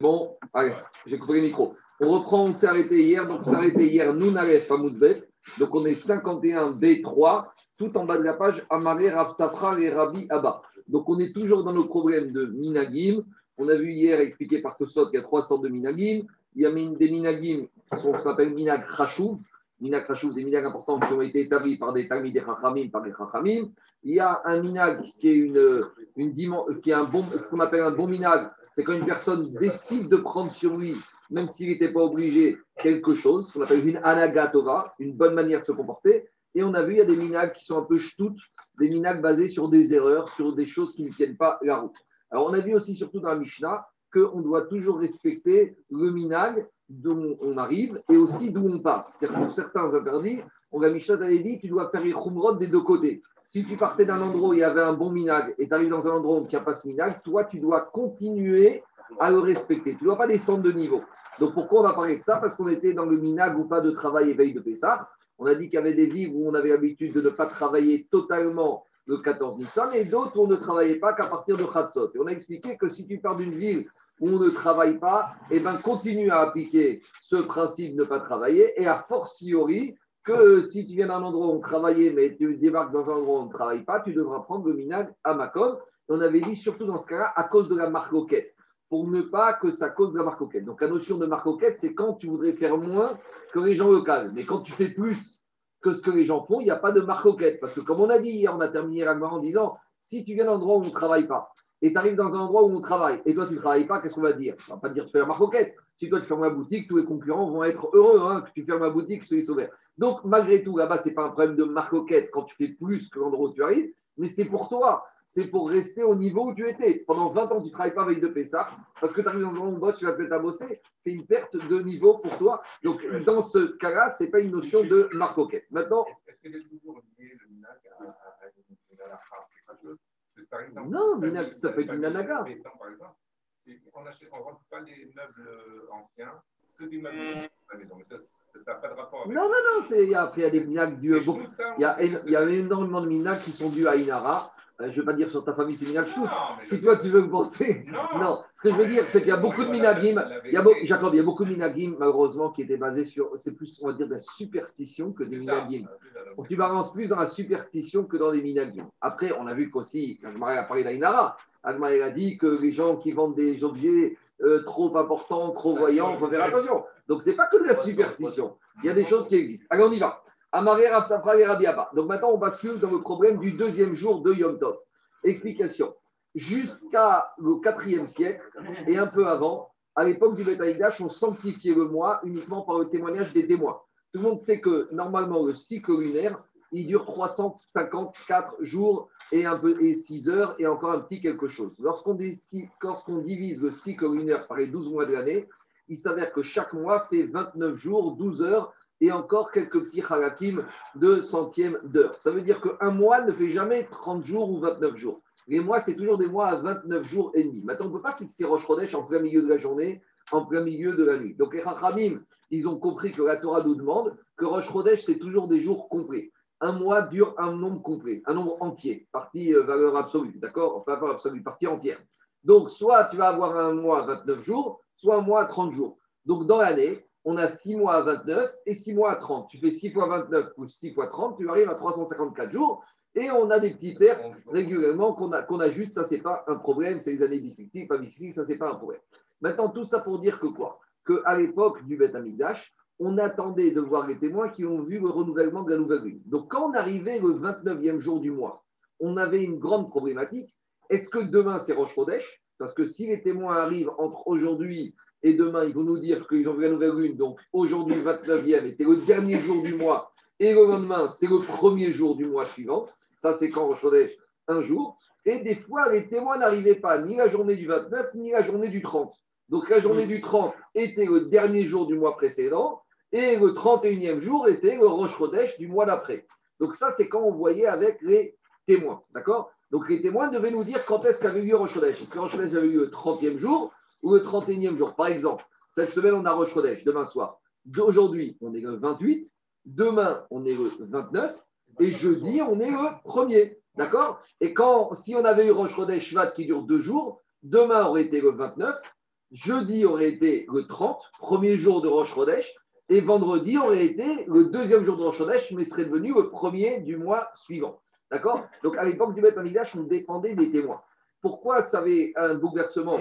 Bon, allez, j'ai coupé le micro. On reprend, on s'est arrêté hier. Donc, on s'est arrêté hier, Nounaref Hamoudbet. Donc, on est 51 B3, tout en bas de la page, Amaré, Rav Safra et Rabbi Abba. Donc, on est toujours dans nos problèmes de Minagim. On a vu hier, expliqué par Tosot, qu'il y a trois sortes de Minagim. Il y a des Minagim qui sont ce qu'on appelle Minag Khashouv. Minag Khashouv, des Minag importants qui ont été établis par des Talmid des Chachamim, par des Chachamim. Il y a un Minag qui est, une, qui est un ce qu'on appelle un bon Minag c'est quand une personne décide de prendre sur lui, même s'il n'était pas obligé, quelque chose, ce qu'on appelle une anagatova, une bonne manière de se comporter. Et on a vu, il y a des minags qui sont un peu ch'toutes, des minags basés sur des erreurs, sur des choses qui ne tiennent pas la route. Alors, on a vu aussi, surtout dans la Mishnah, qu'on doit toujours respecter le minag d'où on arrive et aussi d'où on part. C'est-à-dire que pour certains interdits, on la Mishnah t'avait dit, tu dois faire les khumrod des deux côtés. Si tu partais d'un endroit où il y avait un bon minag et tu arrives dans un endroit où il n'y a pas ce minag, toi, tu dois continuer à le respecter. Tu ne dois pas descendre de niveau. Donc pourquoi on a parlé de ça? Parce qu'on était dans le minag ou pas de travail éveil de Pessah. On a dit qu'il y avait des villes où on avait l'habitude de ne pas travailler totalement le 14 Nissan et d'autres où on ne travaillait pas qu'à partir de Khatsot. Et on a expliqué que si tu pars d'une ville où on ne travaille pas, eh ben, continue à appliquer ce principe de ne pas travailler et a fortiori, que si tu viens d'un endroit où on travaillait, mais tu débarques dans un endroit où on ne travaille pas, tu devras prendre le minag à Makom. On avait dit surtout dans ce cas-là, à cause de la marcoquette, pour ne pas que ça cause de la marcoquette. Donc la notion de marcoquette, c'est quand tu voudrais faire moins que les gens locaux. Mais quand tu fais plus que ce que les gens font, il n'y a pas de marcoquette. Parce que comme on a dit hier, on a terminé en disant, si tu viens d'un endroit où on ne travaille pas, et tu arrives dans un endroit où on travaille, et toi tu ne travailles pas, qu'est-ce qu'on va dire? On va pas dire tu fais la marcoquette. Si toi tu fermes la boutique, tous les concurrents vont être heureux hein, que tu fermes la boutique, que celui ouvert. Donc, malgré tout, là-bas, ce n'est pas un problème de marcoquette quand tu fais plus que l'endroit où tu arrives, mais c'est pour toi. C'est pour rester au niveau où tu étais. Pendant 20 ans, tu ne travailles pas avec de Pessah, parce que tu arrives dans un endroit où tu vas te mettre à bosser. C'est une perte de niveau pour toi. Donc, dans ce cas-là, ce n'est pas une notion de marcoquette. Maintenant. Est-ce que toujours lié le minac à Non, minac, ça peut être une anaga. On ne rentre pas les meubles anciens, que des meubles à la maison. Mais ça, non, non, non, c'est, après, il y a des minacs dus. Il y, a, il y a énormément de minacs qui sont dus à Inara. Euh, je ne veux pas dire sur ta famille, c'est chou. Si toi, tu veux me penser. Non. Ce que je veux dire, c'est qu'il y a beaucoup de minagim. Il y a, il y a beaucoup de minagim, malheureusement, qui étaient basés sur. C'est plus, on va dire, de la superstition que des minagim. Donc, tu balances plus dans la superstition que dans des minagim. Après, on a vu qu'aussi, Agmaré a parlé d'Ainara. Agmaré a dit que les gens qui vendent des objets euh, trop importants, trop voyants, il faut faire attention. Donc, ce n'est pas que de la superstition. Il y a des choses qui existent. Allez, on y va. Amaré Safra et Rabiaba. Donc, maintenant, on bascule dans le problème du deuxième jour de Yom Tov. Explication. Jusqu'à le quatrième siècle et un peu avant, à l'époque du Betaïdash, on sanctifiait le mois uniquement par le témoignage des témoins. Tout le monde sait que normalement, le cycle lunaire, il dure 354 jours et un peu et 6 heures et encore un petit quelque chose. Lorsqu'on divise le cycle lunaire par les 12 mois de l'année, il s'avère que chaque mois fait 29 jours, 12 heures et encore quelques petits halakim de centièmes d'heure. Ça veut dire qu'un mois ne fait jamais 30 jours ou 29 jours. Les mois, c'est toujours des mois à 29 jours et demi. Maintenant, on ne peut pas fixer Roche Chodesh en plein milieu de la journée, en plein milieu de la nuit. Donc, les Chachamim, ils ont compris que la Torah nous demande que Roche Chodesh, c'est toujours des jours complets. Un mois dure un nombre complet, un nombre entier, partie euh, valeur absolue, d'accord? Enfin, pas absolue, partie entière. Donc, soit tu vas avoir un mois à 29 jours, soit un mois à 30 jours. Donc, dans l'année, on a 6 mois à 29 et 6 mois à 30. Tu fais 6 fois 29 plus 6 fois 30, tu arrives à 354 jours. Et on a des petits pertes régulièrement qu'on qu'on ajoute. Ça, ce n'est pas un problème. C'est les années bissextiles, pas bissextiles, ça, ce n'est pas un problème. Maintenant, tout ça pour dire que quoi? Qu'à l'époque du Beth on attendait de voir les témoins qui ont vu le renouvellement de la nouvelle lune. Donc, quand on arrivait le 29e jour du mois, on avait une grande problématique. Est-ce que demain, c'est Roche Rodèche Parce que si les témoins arrivent entre aujourd'hui et demain, ils vont nous dire qu'ils ont vu la nouvelle lune. Donc aujourd'hui, 29e était le dernier jour du mois. Et le lendemain, c'est le premier jour du mois suivant. Ça, c'est quand on choisit un jour. Et des fois, les témoins n'arrivaient pas ni la journée du 29, ni la journée du 30. Donc la journée du 30 était le dernier jour du mois précédent. Et le 31e jour était le Rosh Chodesh du mois d'après. Donc ça, c'est quand on voyait avec les témoins. D'accord? Donc les témoins devaient nous dire quand est-ce qu'avait lieu Rosh Chodesh. Est-ce que Rosh Chodesh avait eu le 30e jour ou le 31e jour? Par exemple, cette semaine, on a Rosh Chodesh, demain soir. Aujourd'hui, on est le 28. Demain, on est le 29. Et jeudi, on est le 1er. D'accord? Et quand, si on avait eu Rosh Chodesh Shvat qui dure deux jours, demain aurait été le 29. jeudi aurait été le 30, premier jour de Rosh Chodesh, et vendredi aurait été le deuxième jour de Rosh Chodesh, mais serait devenu le premier du mois suivant. D'accord? Donc à l'époque du Beth Amidash, on dépendait des témoins. Pourquoi ça avait un bouleversement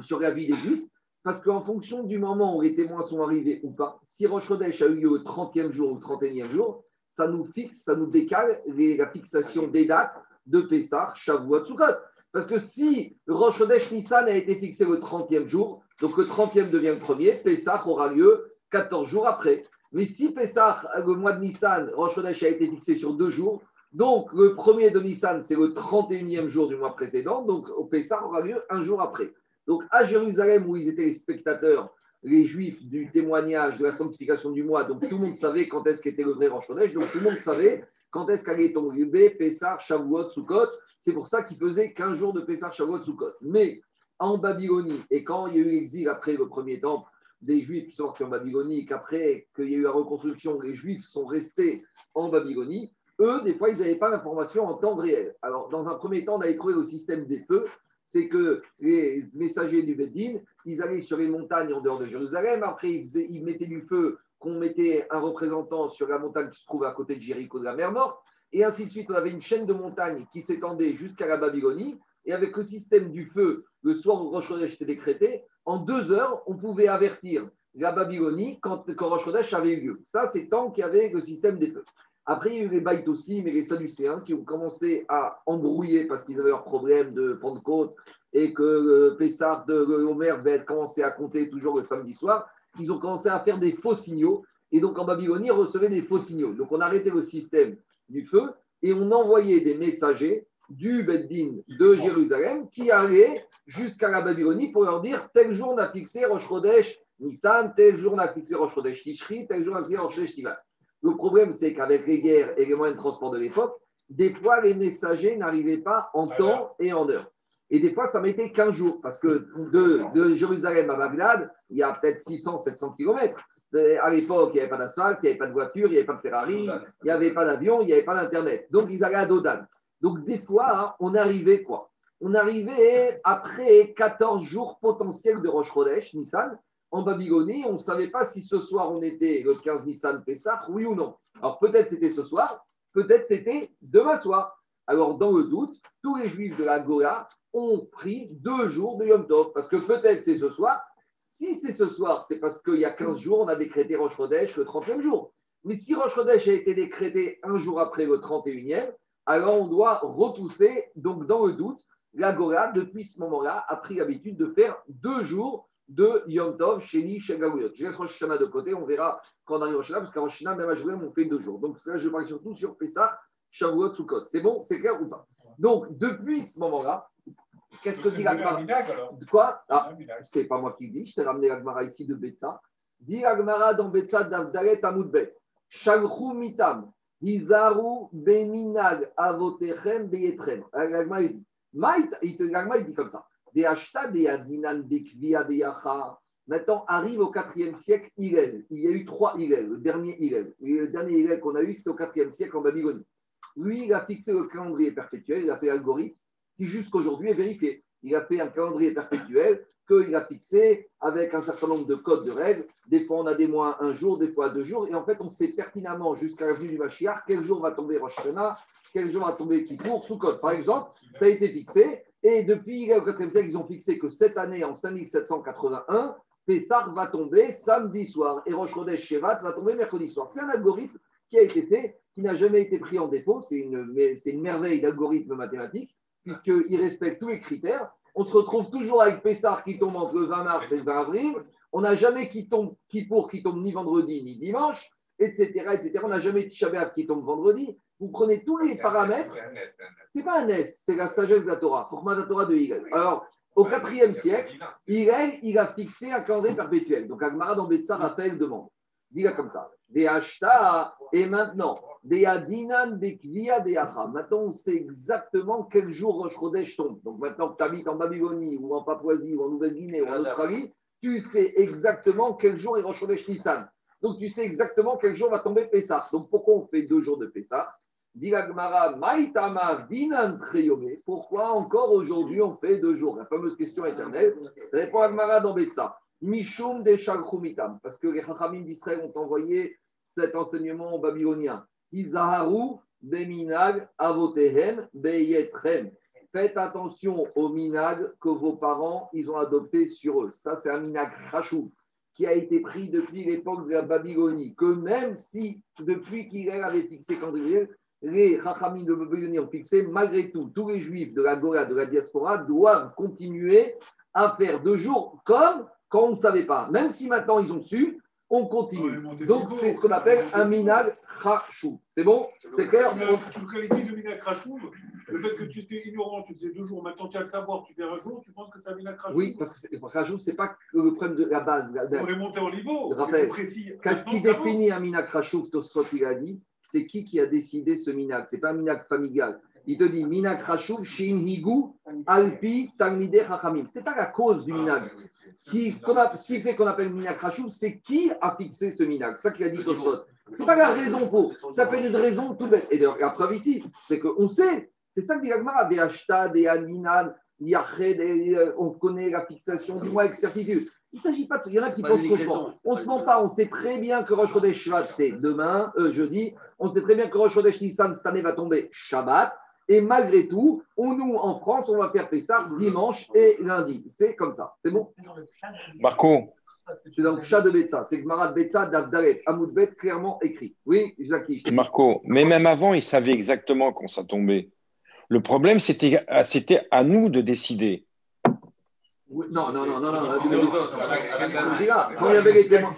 sur la vie des Juifs? Parce qu'en fonction du moment où les témoins sont arrivés ou pas, si Rosh Chodesh a eu lieu le 30e jour ou le 31e jour, ça nous fixe, ça nous décale la fixation des dates de Pessah, Shavuot, Sukkot. Parce que si Rosh Chodesh Nissan a été fixé le 30e jour, donc le 30e devient le premier, Pessah aura lieu 14 jours après. Mais si Pessah, le mois de Nissan, Rosh Chodesh a été fixé sur deux jours, donc le premier de Nissan, c'est le 31e jour du mois précédent, donc Pessah aura lieu un jour après. Donc à Jérusalem, où ils étaient les spectateurs, les juifs du témoignage de la sanctification du mois, donc tout le monde savait quand est-ce qu'était le vrai Rosh Chodesh, donc tout le monde savait quand est-ce qu'allait tomber Pessah, Shavuot, Sukkot. C'est pour ça qu'il faisait 15 jours de Pessah, Shavuot, Sukkot. Mais en Babylonie, et quand il y a eu l'exil après le premier temple, des Juifs qui sont sortis en Babylonie, qu'après qu'il y a eu la reconstruction, les Juifs sont restés en Babylonie, eux, des fois, ils n'avaient pas l'information en temps réel. Alors, dans un premier temps, on avait trouvé le système des feux, c'est que les messagers du Beddin, ils allaient sur les montagnes en dehors de Jérusalem, après, ils, mettaient du feu qu'on mettait un représentant sur la montagne qui se trouve à côté de Jéricho de la mer Morte, et ainsi de suite. On avait une chaîne de montagnes qui s'étendait jusqu'à la Babylonie, et avec le système du feu, le soir où Rosh était décrété, en deux heures, on pouvait avertir la Babylonie quand, quand Rosh Chodesh avait eu lieu. Ça, c'est tant qu'il y avait le système des feux. Après, il y a eu les Baït aussi, mais les Sadducéens qui ont commencé à embrouiller parce qu'ils avaient leurs problèmes de Pentecôte et que le Pessar de Homer va commencer à compter toujours le samedi soir ils ont commencé à faire des faux signaux. Et donc en Babylonie, ils recevaient des faux signaux. Donc on arrêtait le système du feu et on envoyait des messagers du Beddin de Jérusalem qui allaient jusqu'à la Babylonie pour leur dire tel jour on a fixé Rosh Chodesh Nissan, tel jour on a fixé Rosh Chodesh Tishri, tel jour on a fixé Rosh Chodesh Sivan. Le problème, c'est qu'avec les guerres et les moyens de transport de l'époque, des fois les messagers n'arrivaient pas en temps et en heure. Et des fois, ça mettait 15 jours, parce que de, Jérusalem à Bagdad, il y a peut-être 600, 700 kilomètres. À l'époque, il n'y avait pas d'asphalte, il n'y avait pas de voiture, il n'y avait pas de Ferrari, il n'y avait pas d'avion, il n'y avait pas d'Internet. Donc, ils allaient à Dodan. Donc, des fois, hein, on arrivait quoi On arrivait après 14 jours potentiels de Roche Chodesh, Nissan, en Babylonie. On ne savait pas si ce soir on était le 15 Nissan Pessah, oui ou non. Alors, peut-être c'était ce soir, peut-être c'était demain soir. Alors, dans le doute, tous les juifs de la Gola ont pris deux jours de Yom Tov, parce que peut-être c'est ce soir. Si c'est ce soir, c'est parce qu'il y a 15 jours, on a décrété Rosh Chodesh le 30e jour. Mais si Rosh Chodesh a été décrété un jour après le 31e, alors on doit repousser, donc dans le doute, la Gola, depuis ce moment-là, a pris l'habitude de faire deux jours de Yom Tov, Sheni. Je laisse Rosh Hashanah de côté, on verra quand on arrive au Hashanah, parce qu'à Rosh Hashanah, même à Jérusalem, on fait deux jours. Donc là, je parle surtout sur Pessah, Shavuot, Sukkot. C'est bon C'est clair ou pas? Donc, depuis ce moment-là, qu'est-ce que dit l'Agmara Quoi? Ah, C'est pas moi qui le dis, je t'ai ramené l'Agmara ici de Betsa. Dit l'Agmara dans Betsa d'Avdalet Amoudbet. Shalchou mitam, hizaru beminag avotechem beyetrem. L'Agmara dit, il dit comme ça. Des ashta des adinan yacha. Maintenant, arrive au 4e siècle Hillel. Il y a eu trois Hillel, le dernier Hillel. Le dernier Hillel qu'on a eu, c'était au 4e siècle en Babylonie. Lui, il a fixé le calendrier perpétuel, il a fait l'algorithme qui jusqu'aujourd'hui est vérifié. Il a fait un calendrier perpétuel qu'il a fixé avec un certain nombre de codes de règles. Des fois, on a des mois un jour, des fois deux jours. Et en fait, on sait pertinemment jusqu'à la venue du Mashiach quel jour va tomber Rosh quel jour va tomber Kippour, sous code. Par exemple, ça a été fixé. Et depuis le 4e siècle, ils ont fixé que cette année, en 5781, Pessah va tomber samedi soir et Rosh Chodesh Shevat va tomber mercredi soir. C'est un algorithme qui a été fait qui n'a jamais été pris en défaut. C'est une merveille d'algorithme mathématique, puisqu'il respecte tous les critères. On se retrouve toujours avec Pessar qui tombe entre le 20 mars et le 20 avril. On n'a jamais qui tombe, qui pour, qui tombe ni vendredi ni dimanche, etc. etc. On n'a jamais Tisha qui tombe vendredi. Vous prenez tous les paramètres. C'est pas un S, c'est la sagesse de la Torah, pour la Torah de Hillel. Alors, au IVe siècle, Hillel, il a fixé un calendrier perpétuel. Donc, Agmara dans Betsar rappelle demande. Dis-le comme ça. Et maintenant, Maintenant, on sait exactement quel jour Rosh Chodesh tombe. Donc maintenant que tu habites en Babylonie, ou en Papouasie, ou en Nouvelle-Guinée, ou en Australie, tu sais exactement quel jour est Rosh Chodesh Nissan. Donc tu sais exactement quel jour va tomber Pessah. Donc pourquoi on fait deux jours de Pessah? Pourquoi encore aujourd'hui on fait deux jours? La fameuse question éternelle. Répond Agmara dans Betsa. Mishum de Parce que les Chachamim d'Israël ont envoyé cet enseignement aux Babyloniens. Izaharu beminag avotehem beyetrem. Faites attention au minag que vos parents ils ont adopté sur eux. Ça, c'est un minag rachou qui a été pris depuis l'époque de la Babylonie. Que même si, depuis qu'il avait fixé quand les Chachamim de Babylonie ont fixé, malgré tout, tous les juifs de la Gola, de la diaspora, doivent continuer à faire deux jours comme quand on ne savait pas. Même si maintenant ils ont su, on continue. Donc, c'est ce qu'on appelle un minag rachou. C'est bon C'est clair Tu me qualifies de minag rachou Le fait que tu étais ignorant, tu faisais deux jours, maintenant tu as le savoir, tu fais un jour, tu penses que c'est un minag rachou Oui, parce que rachou, ce n'est pas que le problème de la base. On est monté en niveau. précis. Qu'est-ce qui définit un minag rachou, Tosfot, il a dit C'est qui qui a décidé ce minag Ce n'est pas un minag familial. Il te dit Minag Rachou, Shin Higu, Alpi, Talmide Chachamim. Ce n'est pas la cause du minag. Ce qui, fait qu'on appelle Minag Rachou, c'est qui a fixé ce. C'est ça qu'il a dit Tosot. Ce n'est pas la raison pour. Ça peut être une raison tout bête. Et la preuve ici, c'est qu'on sait. C'est ça que dit Agmara. Des Ashta, des Aminan, euh, on connaît la fixation du mois avec certitude. Il ne s'agit pas de. Il y en a qui pensent qu'on On ne se ment pas. On sait très bien que Rosh Chodesh c'est demain, euh, jeudi. On sait très bien que Rosh Chodesh Nissan cette année va tomber Shabbat. Et malgré tout, on, nous, en France, on va faire Pessah dimanche et lundi. C'est comme ça. C'est bon? Marco C'est dans le chat de Betsa. C'est Gmarat Betsa d'Avdaret. Amoudbet, clairement écrit. Oui, Jackie. Marco, mais même avant, il savait exactement quand ça tombait. Le problème, c'était à nous de décider. non, non, non, non, non. Quand il y avait les témoins,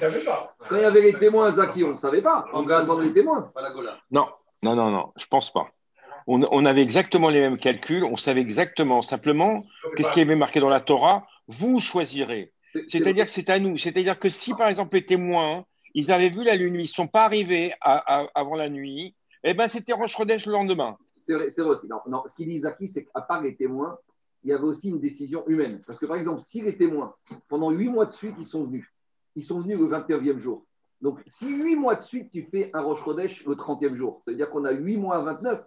quand il y avait les témoins, Zaki, on ne savait pas. On regardant les témoins. Non, non, non, non, je pense pas on, avait exactement les mêmes calculs, on savait exactement, simplement, qu'est-ce qui avait marqué dans la Torah, vous choisirez. C'est-à-dire que c'est à nous. C'est-à-dire que si, par exemple, les témoins, ils avaient vu la lune, ils ne sont pas arrivés avant la nuit, eh ben, c'était Rosh Chodesh le lendemain. C'est vrai, vrai, aussi. Non, ce qu'il dit Zaki, c'est qu'à part les témoins, il y avait aussi une décision humaine. Parce que, par exemple, si les témoins, pendant huit mois de suite, ils sont venus, ils sont venus le 21e jour, donc, si 8 mois de suite, tu fais un Roche Chodesh le 30e jour, ça veut dire qu'on a 8 mois à 29,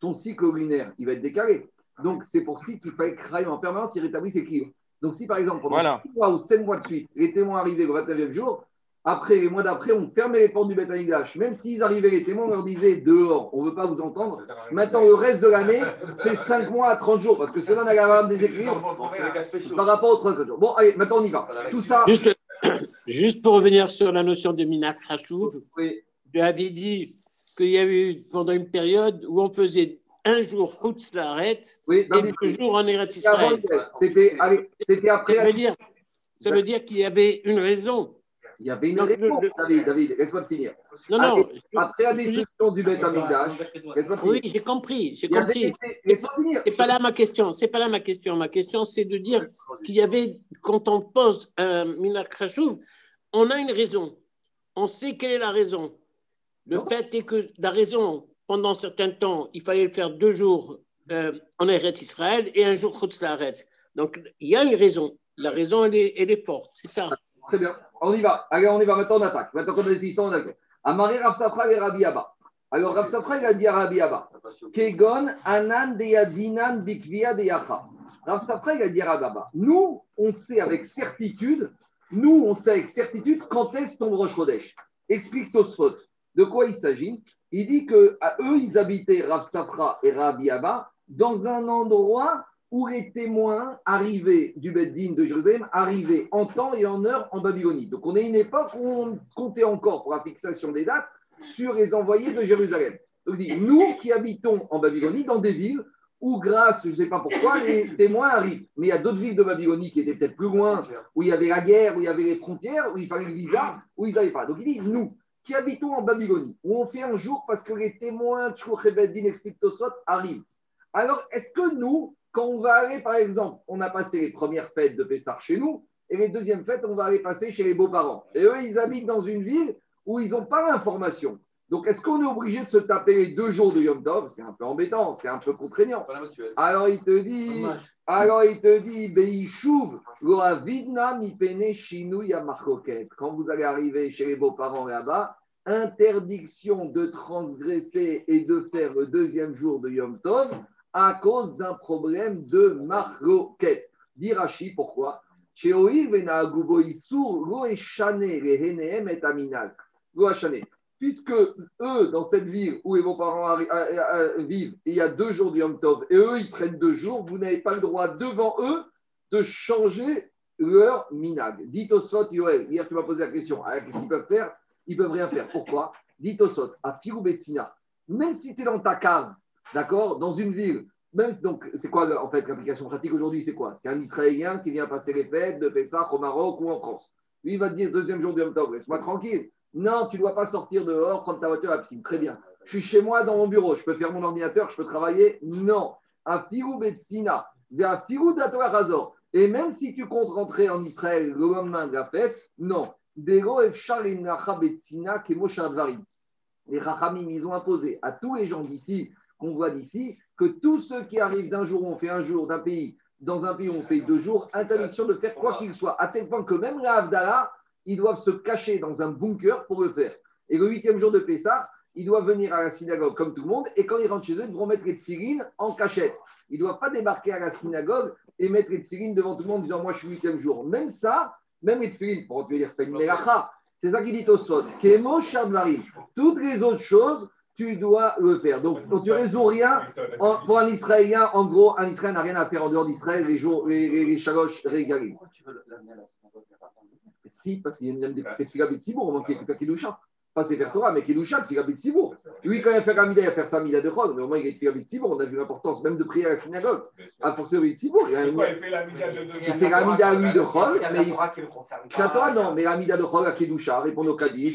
ton cycle lunaire, il va être décalé. Donc, c'est pour ça qu'il fallait créer en permanence, il rétablit ses clients. Donc, si par exemple, pendant voilà. 6 mois ou 7 mois de suite, les témoins arrivaient le 29e jour, après, les mois d'après, on fermait les portes du Beth Même s'ils arrivaient, les témoins, on leur disait dehors, on ne veut pas vous entendre. Maintenant, le reste de l'année, c'est 5 mois à 30 jours, parce que cela n'a pas des écrits par rapport aux 30 jours. Bon, allez, maintenant on y va. Tout ça. Juste pour revenir sur la notion de Minak Hachouv, oui. j'avais dit qu'il y avait eu pendant une période où on faisait un jour Chutz oui, et deux jours en Eretz Israël. C'était après. Ça veut dire, ça veut dire qu'il y avait une raison. Il y avait une David, David, laisse-moi finir. Non, non. Après la destruction du Beth Amikdash, Oui, j'ai compris, j'ai compris. C'est pas là ma question, c'est pas là ma question. Ma question, c'est de dire qu'il y avait, quand on pose un Minak on a une raison. On sait quelle est la raison. Le fait est que la raison, pendant un certain temps, il fallait faire deux jours euh, en Eretz Israël et un jour Chutz Donc, il y a une raison. La raison, elle est, elle est forte, c'est ça. Très bien. On y va. Allez, on y va. Maintenant, on attaque. Maintenant qu'on a des on attaque. Amari Rav Safra et Rabbi Abba. Alors, Rav Safra, il a dit à Rabbi Abba Kegon anan deyadinan bikvia deyacha. Rav Safra, il a dit à Rabbi Abba Nous, on sait avec certitude, nous, on sait avec certitude quand est-ce ton Rosh Chodesh. Explique Tosfot. De quoi il s'agit? Il dit que à eux, ils habitaient Rav Safra et Rabbi Abba dans un endroit où les témoins arrivés du Beddin de Jérusalem arrivaient en temps et en heure en Babylonie. Donc on est une époque où on comptait encore pour la fixation des dates sur les envoyés de Jérusalem. Donc dit, nous qui habitons en Babylonie, dans des villes où grâce, je ne sais pas pourquoi, les témoins arrivent. Mais il y a d'autres villes de Babylonie qui étaient peut-être plus loin, où il y avait la guerre, où il y avait les frontières, où il fallait le visa, où ils n'avaient pas. Donc il dit, nous qui habitons en Babylonie, où on fait un jour parce que les témoins de Beddin expliquent arrivent. Alors, est-ce que nous, quand on va aller, par exemple, on a passé les premières fêtes de Pessar chez nous, et les deuxièmes fêtes, on va aller passer chez les beaux-parents. Et eux, ils habitent dans une ville où ils n'ont pas l'information. Donc, est-ce qu'on est obligé de se taper les deux jours de Yom Tov? C'est un peu embêtant, c'est un peu contraignant. Alors, il te dit, alors il te dit, Quand vous allez arriver chez les beaux-parents là-bas, interdiction de transgresser et de faire le deuxième jour de Yom Tov à cause d'un problème de marloquette. Dirachi, pourquoi? Puisque eux, dans cette ville où vos parents vivent, il y a deux jours de Yom Tov, et eux, ils prennent deux jours, vous n'avez pas le droit devant eux de changer leur minag. Dites au Sot, Yoel, hier tu m'as posé la question, ah, qu'est-ce qu'ils peuvent faire? Ils peuvent rien faire. Pourquoi? Dites au Sot, à Firou même si tu es dans ta cave, d'accord, dans une ville, même donc c'est quoi en fait l'application pratique aujourd'hui C'est quoi? C'est un Israélien qui vient passer les fêtes de Pessah au Maroc ou en France. Lui, il va te dire deuxième jour de Yom laisse-moi tranquille. Non, tu ne dois pas sortir dehors, prendre ta voiture à la piscine. Très bien. Je suis chez moi dans mon bureau, je peux faire mon ordinateur, je peux travailler? Non. À Betsina, Razor. Et même si tu comptes rentrer en Israël le lendemain de la fête, non. Les Chachamim, ils ont imposé à tous les gens d'ici, qu'on voit d'ici, que tous ceux qui arrivent d'un jour, on fait un jour d'un pays, dans un pays, on fait deux jours, interdiction de faire quoi qu'il soit, à tel point que même la Havdalah, ils doivent se cacher dans un bunker pour le faire. Et le huitième jour de Pessah, ils doivent venir à la synagogue comme tout le monde, et quand ils rentrent chez eux, ils devront mettre les tfilines en cachette. Ils ne doivent pas débarquer à la synagogue et mettre les tefilines devant tout le monde en disant Moi, je suis huitième jour. Même ça, même les tefilines, pour te dire, c'est pas une C'est ça qui dit au sol. Kemo Toutes les autres choses, tu dois le faire. Donc, tu ne résous rien. pour un Israélien, en gros, un Israélien n'a rien à faire en dehors d'Israël les jours, les, les, les chaloches régalés. Si, parce qu'il y a même des de Sibour, on manque quelqu'un qui nous chante pas Sefer Torah, mais Kedusha, le Figabit Sibour. Lui, quand il a fait Ramida, il a fait sa Mida de Chol, mais au moins il a fait Figabit Sibour. On a vu l'importance même de prier à la synagogue. À pour Figabit Sibour. Il, fait la Mida lui de Chol, mais la Torah, non, mais la Mida de Chol à Kedusha, répond au Kaddish.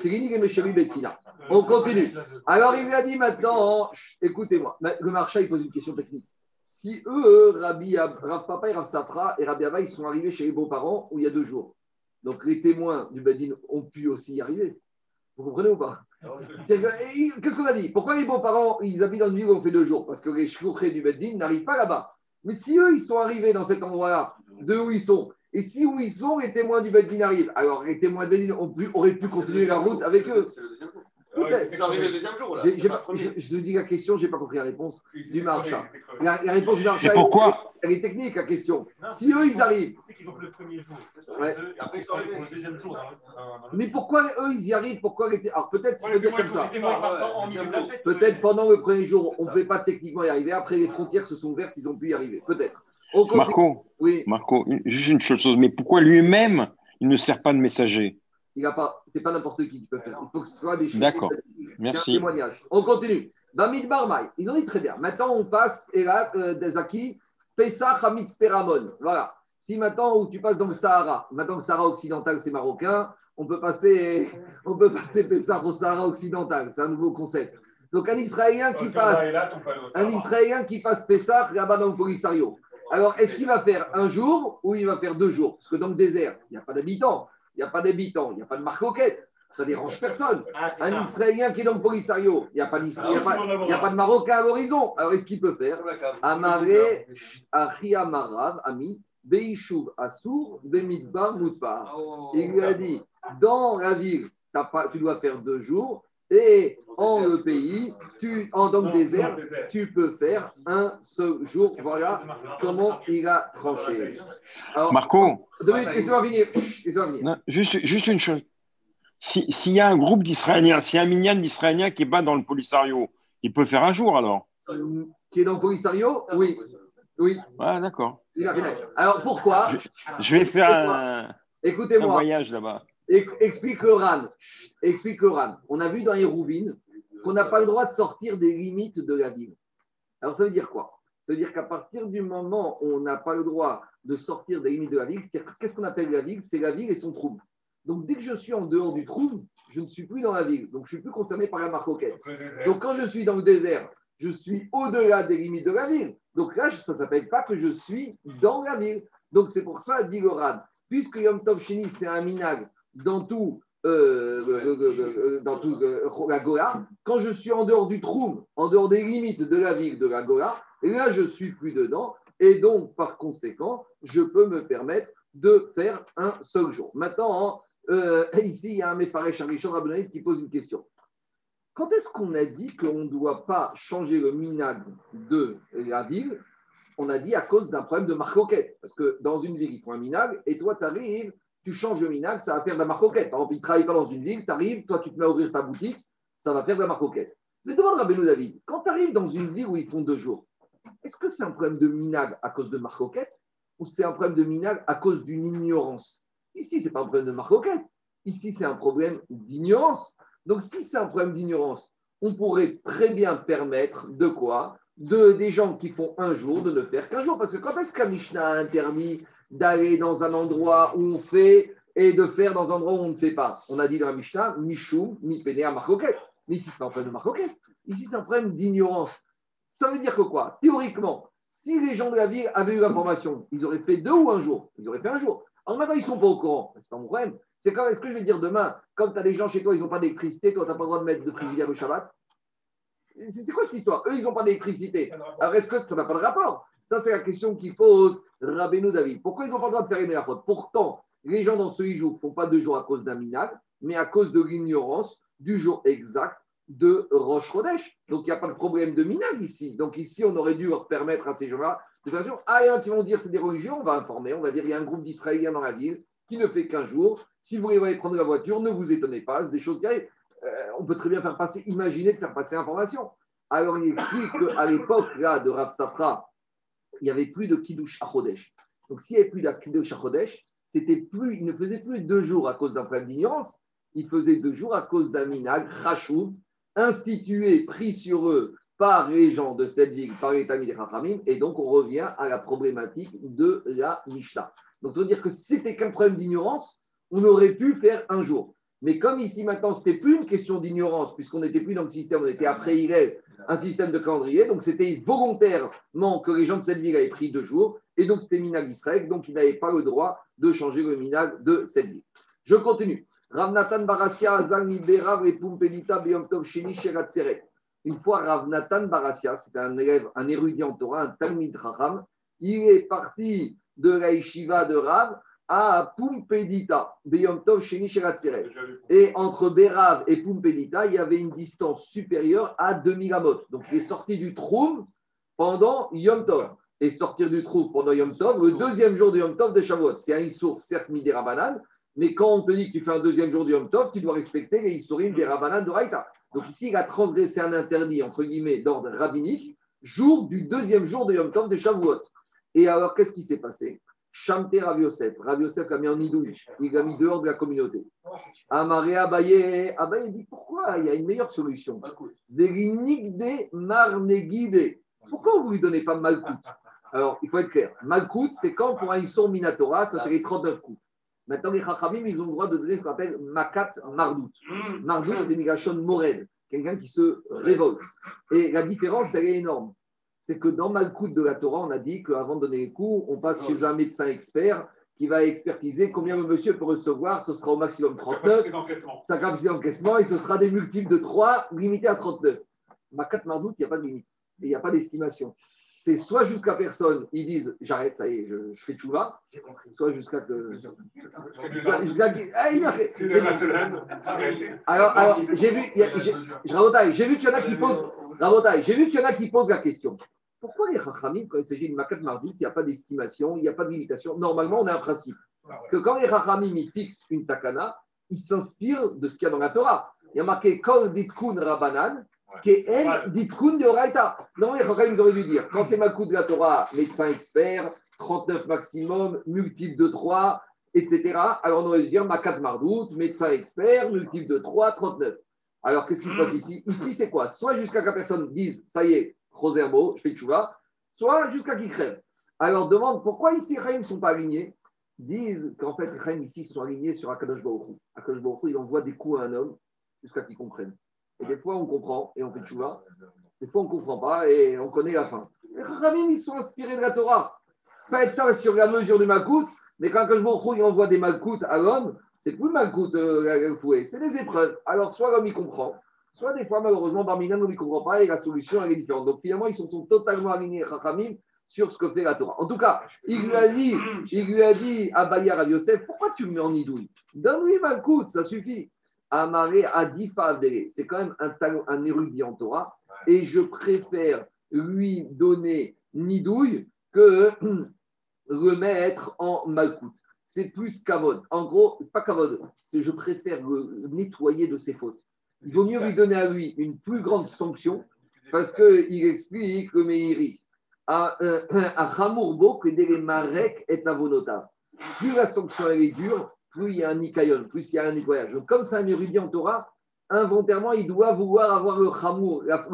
Félini Gemesheli Betsina. On continue. Alors il lui a dit maintenant, écoutez-moi, le marchand, il pose une question technique. Si eux, Rabbi, Rav Papa et Rav Sapra et Rabbi Ava, ils sont arrivés chez les beaux-parents où il y a deux jours. Donc les témoins du Badin ont pu aussi y arriver. Vous comprenez ou pas Qu'est-ce qu'on a dit Pourquoi les beaux-parents, ils habitent dans une ville où on fait deux jours Parce que les chouchés du Beddin n'arrivent pas là-bas. Mais si eux, ils sont arrivés dans cet endroit-là, de où ils sont, et si où ils sont, les témoins du Beddin arrivent, alors les témoins du Beddin auraient pu continuer la route avec eux. C'est arrivé le deuxième jour. Là. je, te dis la question, je n'ai pas compris la réponse du marchand. La, réponse du marchand, pourquoi elle, est technique, la question. si eux, ils arrivent. le premier jour. Après, ils arrivent le deuxième jour. Mais pourquoi eux, ils y arrivent? Pourquoi Alors peut-être, c'est dire comme ça. Peut-être pendant le premier jour, on ne pouvait pas techniquement y arriver. Après, les frontières se sont ouvertes, ils ont pu y arriver. Peut-être. Marco, oui. Marco, juste une chose. Mais pourquoi lui-même, il ne sert pas de messager? Il a pas, c'est pas n'importe qui qui peut faire. Il faut que ce soit des choses. D'accord. Merci. Un témoignage. On continue. Bamid Barmaï. Ils ont dit très bien. Maintenant, on passe, et là, des acquis, Pesach Hamid Speramon. Voilà. Si maintenant, où tu passes dans le Sahara, maintenant le Sahara occidental, c'est marocain, on peut passer, on peut passer Pesach au Sahara occidental. C'est un nouveau concept. Donc, un Israélien qui passe, un Israélien qui passe Pesach là-bas dans le Polisario. Alors, est-ce qu'il va faire un jour ou il va faire deux jours? Parce que dans le désert, il n'y a pas d'habitants il n'y a pas d'habitants, il n'y a pas de marcoquette, ça dérange personne. Ah, un Israélien qui est dans le Polisario, il n'y a, pas, a, pas de Marocain à l'horizon. Alors, est-ce qu'il peut faire? Amaré, Ami, Beishuv, Assour, Bemidbar, Moutbar. Oh. Il lui a dit dans la ville, tu dois faire deux jours, et en le pays, tu, en dans le désert, tu peux faire un seul jour. Voilà comment il a tranché. Marco, juste, juste une chose. S'il y a un groupe d'Israéliens, s'il y a un minyan d'Israéliens qui est bas dans le Polisario, il peut faire un jour alors Qui est dans le Polisario? Oui. Oui. Ah, d'accord. Alors pourquoi? Je, vais faire un, un voyage là-bas. Explique le RAN. Explique le. On a vu dans les rouvines qu'on n'a pas le droit de sortir des limites de la ville. Alors ça veut dire quoi? Ça veut dire qu'à partir du moment où on n'a pas le droit de sortir des limites de la ville, qu'est-ce qu'on appelle la ville C'est la ville et son trouble. Donc dès que je suis en dehors du trouble, je ne suis plus dans la ville. Donc je ne suis plus concerné par la marque Donc quand je suis dans le désert, je suis au-delà des limites de la ville. Donc là, ça ne s'appelle pas que je suis dans la ville. Donc c'est pour ça, dit le puisque Yom Tov Shini, c'est un minag dans tout, euh, dans tout la Gola, quand je suis en dehors du trou, en dehors des limites de la ville de la Gola, là, je suis plus dedans. Et donc, par conséquent, je peux me permettre de faire un seul jour. Maintenant, euh, ici, il y a un Mefaresh Arishon Rabbenaïd qui pose une question. Quand est-ce qu'on a dit qu'on ne doit pas changer le minag de la ville? On a dit à cause d'un problème de marcoquette. Parce que dans une ville, ils font un minag, et toi, tu arrives, tu changes le minag, ça va faire de la marcoquette. Par exemple, ils ne travaillent pas dans une ville, tu arrives, toi, tu te mets à ouvrir ta boutique, ça va faire de la marcoquette. Mais demande à Benoît David, quand tu arrives dans une ville où ils font deux jours, est-ce que c'est un problème de minag à cause de marcoquette ou c'est un problème de minag à cause d'une ignorance? Ici, ce n'est pas un problème de marcoquette. Ici, c'est un problème d'ignorance. Donc, si c'est un problème d'ignorance, on pourrait très bien permettre de quoi? De, Des gens qui font un jour de ne faire qu'un jour. Parce que quand est-ce qu'un Mishnah a interdit d'aller dans un endroit où on fait et de faire dans un endroit où on ne fait pas On a dit dans la Mishnah, Mishum, mi à marcoquette. Mais ici, c'est un problème de marcoquette. Ici, c'est un problème d'ignorance. Ça veut dire que quoi? Théoriquement, si les gens de la ville avaient eu l'information, ils auraient fait deux ou un jour. Ils auraient fait un jour. Alors maintenant, ils ne sont pas au courant. C'est pas mon problème. C'est quand est-ce que je vais dire demain, comme tu as des gens chez toi, ils n'ont pas d'électricité, toi, tu n'as pas le droit de mettre de frigidaire au Shabbat C'est quoi cette histoire? Eux, ils n'ont pas d'électricité. Alors, est-ce que ça n'a pas de rapport? Ça, c'est la question qui pose Rabbeinu David. Pourquoi ils n'ont pas le droit de faire une faute Pourtant, les gens dans ce jour ne font pas deux jours à cause d'un minage, mais à cause de l'ignorance du jour exact de Roche Chodesh. Donc, il n'y a pas de problème de minage ici. Donc, ici, on aurait dû leur permettre à ces gens-là de faire Ah, il y qui vont dire c'est des religions, on va informer, on va dire il y a un groupe d'Israéliens dans la ville qui ne fait qu'un jour. Si vous voulez prendre la voiture, ne vous étonnez pas, c'est des choses qui. Euh, on peut très bien faire passer, imaginer de faire passer l'information. Alors, il explique qu'à l'époque là, de Rav Safra, il n'y avait plus de Kiddush à Chodesh. Donc, s'il n'y avait plus de Kiddush à Chodesh, c'était plus, il ne faisait plus deux jours à cause d'un problème d'ignorance, il faisait deux jours à cause d'un minag, Rachou, institué, pris sur eux par les gens de cette ville, par les Tamid et et donc on revient à la problématique de la Mishnah. Donc ça veut dire que si c'était qu'un problème d'ignorance, on aurait pu faire un jour. Mais comme ici maintenant, ce n'était plus une question d'ignorance, puisqu'on n'était plus dans le système, on était après Hillel, un système de calendrier, donc c'était volontairement que les gens de cette ville avaient pris deux jours, et donc c'était Minag Israël, donc ils n'avaient pas le droit de changer le Minag de cette ville. Je continue. Ravnatan Barassia Azal et Pumpelita Beyom Shini Sherat Une fois Ravnatan Barassia, c'était un élève, un érudit en Torah, un Talmid Raham, il est parti de la yeshiva de Rav à Pumpedita, Et entre Berav et Pumpedita, il y avait une distance supérieure à 2000 amot. Donc il est sorti du Troum pendant Yom Tov. Et sortir du Troum pendant Yom Tov, le deuxième jour de Yom Tov de Shavuot. C'est un Issour, certes, Midera Banane, mais quand on te dit que tu fais un deuxième jour du Yom Tov, tu dois respecter les historimes des Rabbanan de Raïta. Donc ici, il a transgressé un interdit, entre guillemets, d'ordre rabbinique, jour du deuxième jour de Yom Tov de Shavuot. Et alors, qu'est-ce qui s'est passé? Shamte Rav Yosef. Rav Yosef l'a mis en idouille. Il l'a mis dehors de la communauté. Amaré Abaye. Abaye dit pourquoi Il y a une meilleure solution? Des marnegide. Pourquoi vous ne lui donnez pas Malkout? Alors, il faut être clair. Malkout, c'est quand pour un Isson Minatora, ça c'est les 39 coups. Maintenant, les Chachamim, ils ont le droit de donner ce qu'on appelle Makat Mardout. Hmm. Mardout, c'est Migashon Mored, quelqu'un qui se révolte. Et la différence, elle est énorme. C'est que dans Malkout de la Torah, on a dit qu'avant de donner les coups, on passe chez un médecin expert qui va expertiser combien le monsieur peut recevoir. Ce sera au maximum 39. Sa capacité d'encaissement, et ce sera des multiples de 3, limité à 39. Makat Mardout, il n'y a pas de limite. Il n'y a pas d'estimation c'est soit jusqu'à personne, ils disent j'arrête, ça y est, je, je fais tchouva, soit jusqu'à que. Jusqu'à ah, Alors, alors j'ai vu, j'ai vu qu'il y en a qui posent, j'ai vu qu'il y en a qui posent la question. Pourquoi les Chachamim, quand il s'agit de Makat Mardout, il n'y a pas d'estimation, il n'y a pas de limitation Normalement, on a un principe que quand les Chachamim fixent une takana, ils s'inspirent de ce qu'il y a dans la Torah. Il y a marqué Kol Ditkun Rabanan, elle dit de Oraita. Non, les Chachamim, ils auraient dû dire quand c'est Makou de la Torah, médecin expert, 39 maximum, multiple de 3, etc. Alors on aurait dû dire Makat Mardout, médecin expert, multiple de 3, 39. Alors qu'est-ce qui se passe ici? Ici, c'est quoi? Soit jusqu'à que la personne dise ça y est, Roserbo, je fais tchouva, soit jusqu'à qu'il crève. Alors demande pourquoi ici les ne sont pas alignés Disent qu'en fait les ici sont alignés sur Akadosh Baruch Akadosh Baruch il envoie des coups à un homme jusqu'à qu'il comprenne. Et des fois, on comprend et on fait tchouva. Des fois, on ne comprend pas et on connaît la fin. Les Chachamim, ils sont inspirés de la Torah. Pas être sur la mesure du Malkout, mais quand il envoie des Malkout à l'homme, c'est plus Malkout euh, fouet, c'est des épreuves. Alors, soit l'homme, il comprend, soit des fois, malheureusement, Barminan, on ne comprend pas et la solution, elle est différente. Donc, finalement, ils sont, totalement alignés, Chachamim, sur ce que fait la Torah. En tout cas, il lui a dit, il lui a dit à Bayar à Yosef, pourquoi tu me mets en idouille? Donne-lui Malkout, ça suffit. Amaré a dit c'est quand même un, un érudit en Torah, et je préfère lui donner Nidouille que le mettre en Malkout. C'est plus Kavod. En gros, pas Kavod, c'est je préfère le nettoyer de ses fautes. Il vaut mieux lui donner à lui une plus grande sanction parce qu'il explique le Meiri à Hamurbo que des Marek est avonota. Plus la sanction est dure, plus il y a un nikayon, plus il y a un nettoyage. Donc, comme c'est un érudit en Torah, involontairement, il doit vouloir avoir le chamour, la,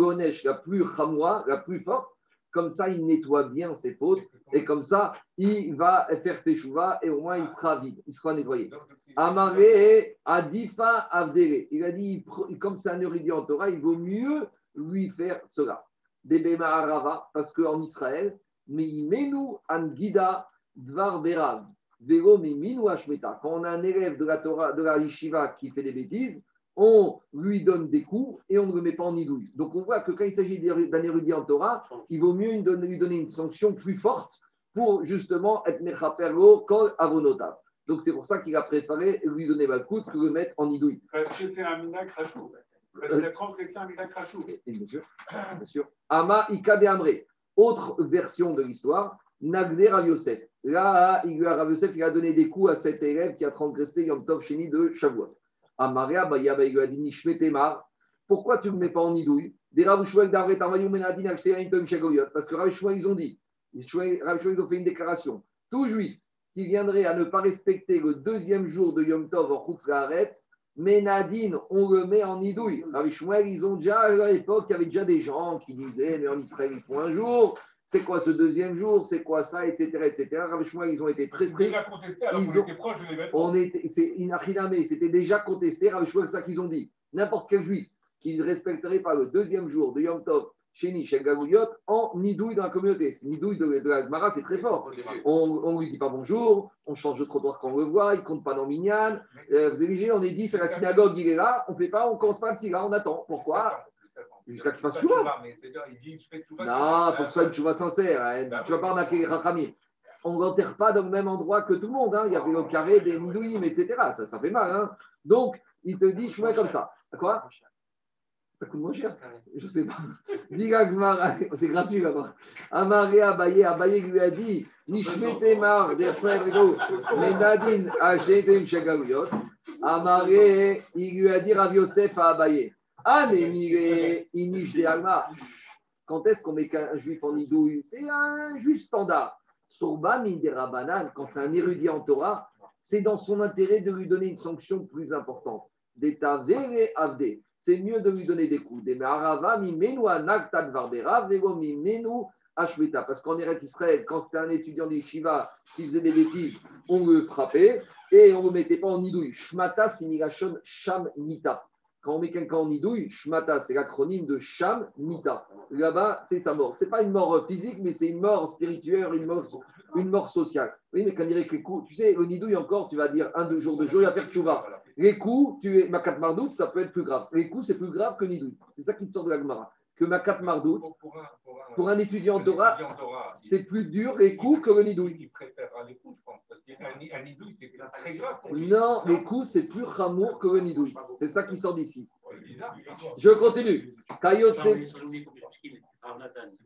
la plus chamoua, la plus forte. Comme ça, il nettoie bien ses fautes. Et comme ça, il va faire teshuva et au moins il sera vide, il sera nettoyé. Amaré Adifa Avdere. Il a dit, comme c'est un érudit en Torah, il vaut mieux lui faire cela. Arava, parce qu'en Israël, Dvar Berav. Quand on a un élève de la Torah, de la Yeshiva qui fait des bêtises, on lui donne des coups et on ne le met pas en idouille. Donc on voit que quand il s'agit d'un érudit en Torah, il vaut mieux lui donner une sanction plus forte pour justement être mechaperlo kol avonotav. Donc c'est pour ça qu'il a préféré lui donner le coup que le mettre en idouille. Parce que c'est un minak rachou. Parce qu'il a transgressé un minak rachou. Bien sûr. Bien sûr. Ama Ika Amré. Autre version de l'histoire, Nagde Rav Yosef. Là, il a, Rav Yosef, il a donné des coups à cet élève qui a transgressé Yom Tov Sheni de Shavuot. Amaria, Bayaba, il lui a dit Nishmetemar. Pourquoi tu ne me mets pas en idouille Des Tamayou Menadin. Parce que Rav Shmuel, ils ont dit, Rav Shmuel, ils ont fait une déclaration. Tout juif qui viendrait à ne pas respecter le deuxième jour de Yom Tov en Chutz Menadine, on le met en idouille. Rav ils ont déjà, à l'époque, il y avait déjà des gens qui disaient, mais en Israël, ils font un jour c'est quoi ce deuxième jour, c'est quoi ça, etc. etc. Rav ils ont été très très. déjà contesté alors qu'on était proche de l'événement. C'est inachinamé, c'était déjà contesté. Rav c'est ça qu'ils ont dit. N'importe quel juif qui ne respecterait pas le deuxième jour de Yom Tov, Sheni, Gagouyot, en nidouille dans la communauté. Nidouille de, de la Gemara, c'est très fort. On ne lui dit pas bonjour, on change de trottoir quand on le voit, il ne compte pas dans Minyan. Euh, vous avez vu, on est dit, c'est la synagogue, il est là, on ne fait pas, on ne commence pas là, on attend. Pourquoi? Jusqu'à qu'il fasse chouva. Non, il faut que ce soit une chouva sincère. Hein. Bah tu vas pas arnaquer Rachamim. On n'enterre pas dans le même endroit que tout le monde. Hein. Il y avait au carré des nidouilles, etc. Ça, ça fait mal. Hein. Donc, il te dit chouva comme ça. Quoi? Ça coûte moins cher Je ne sais pas. c'est gratuit là-bas. Amaré Abaye, Abaye lui a dit Nishmetemar, des frères mais Nadine a jeté Shagayot. Amaré, il lui a dit Rav Yosef à Abaye. Ah, quand est-ce qu'on met un juif en idouille C'est un juif standard. Sorba Mindera quand c'est un érudit en Torah, c'est dans son intérêt de lui donner une sanction plus importante. D'État avde. C'est mieux de lui donner des coups. Des. Parce qu'en Eretz Israël, quand c'était un étudiant des Shiva qui faisait des bêtises, on le frappait et on ne le mettait pas en idouille. Shmata, Sham, Mita. Quand on met quelqu'un en idouille, Shmata, c'est l'acronyme de Sham Mita. Là-bas, c'est sa mort. Ce n'est pas une mort physique, mais c'est une mort spirituelle, une mort, une mort sociale. Oui, mais quand on dirait que les coups, tu sais, au nidouille encore, tu vas dire un, deux jours, deux jours, il va faire tchouva. Les coups, tu es Makat Mardout, ça peut être plus grave. Les coups, c'est plus grave que nidouille. C'est ça qui te sort de la Gemara. Que Makat Mardout, pour, un, étudiant Torah, c'est plus dur les coups que le nidouille. Il préférera les coups, je pense. Un nidouille, c'est très grave. Non, les coups, c'est plus ramour que le nidouille. C'est ça qui sort d'ici. Je continue. Kayot, c'est.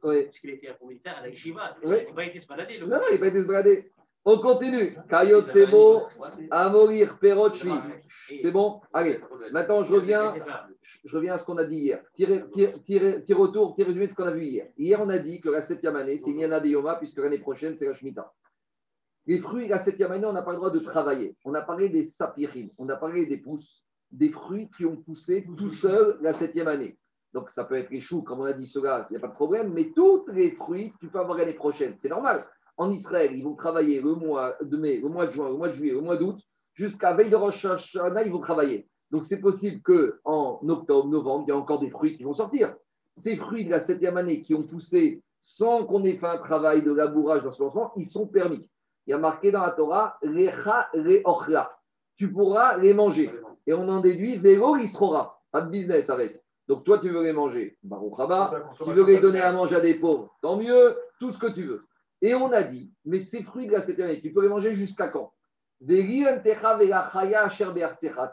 Oui. Parce qu'il était à la Yeshiva. Il n'a pas été se balader. Non, non, il n'a pas été se balader. On continue. Kayot, c'est bon. Amorir, Perot, C'est bon Allez, maintenant je reviens, je reviens à ce qu'on a dit hier. Tire, retour, tire résumé de ce qu'on a vu hier. Hier, on a dit que la septième année, c'est Yana de Yoma, puisque l'année prochaine, c'est la Shemitah. Les fruits, la septième année, on n'a pas le droit de travailler. On a parlé des sapirim, on a parlé des pousses, des fruits qui ont poussé tout seuls la septième année. Donc, ça peut être les choux, comme on a dit cela, il n'y a pas de problème, mais tous les fruits, tu peux avoir l'année prochaine. C'est normal. En Israël, ils vont travailler le mois de mai, le mois de juin, le mois de juillet, le mois d'août, jusqu'à veille de Rosh Hashanah, ils vont travailler. Donc, c'est possible qu'en octobre, novembre, il y a encore des fruits qui vont sortir. Ces fruits de la septième année qui ont poussé sans qu'on ait fait un travail de labourage dans ce moment, ils sont permis il y a marqué dans la Torah, Lecha Tu pourras les manger. Et on en déduit, Vélo Isrora. Pas de business avec. Donc toi, tu veux les manger. Baruch Tu veux les donner à manger à des pauvres. Tant mieux, tout ce que tu veux. Et on a dit, mais ces fruits de la septième année, tu peux les manger jusqu'à quand?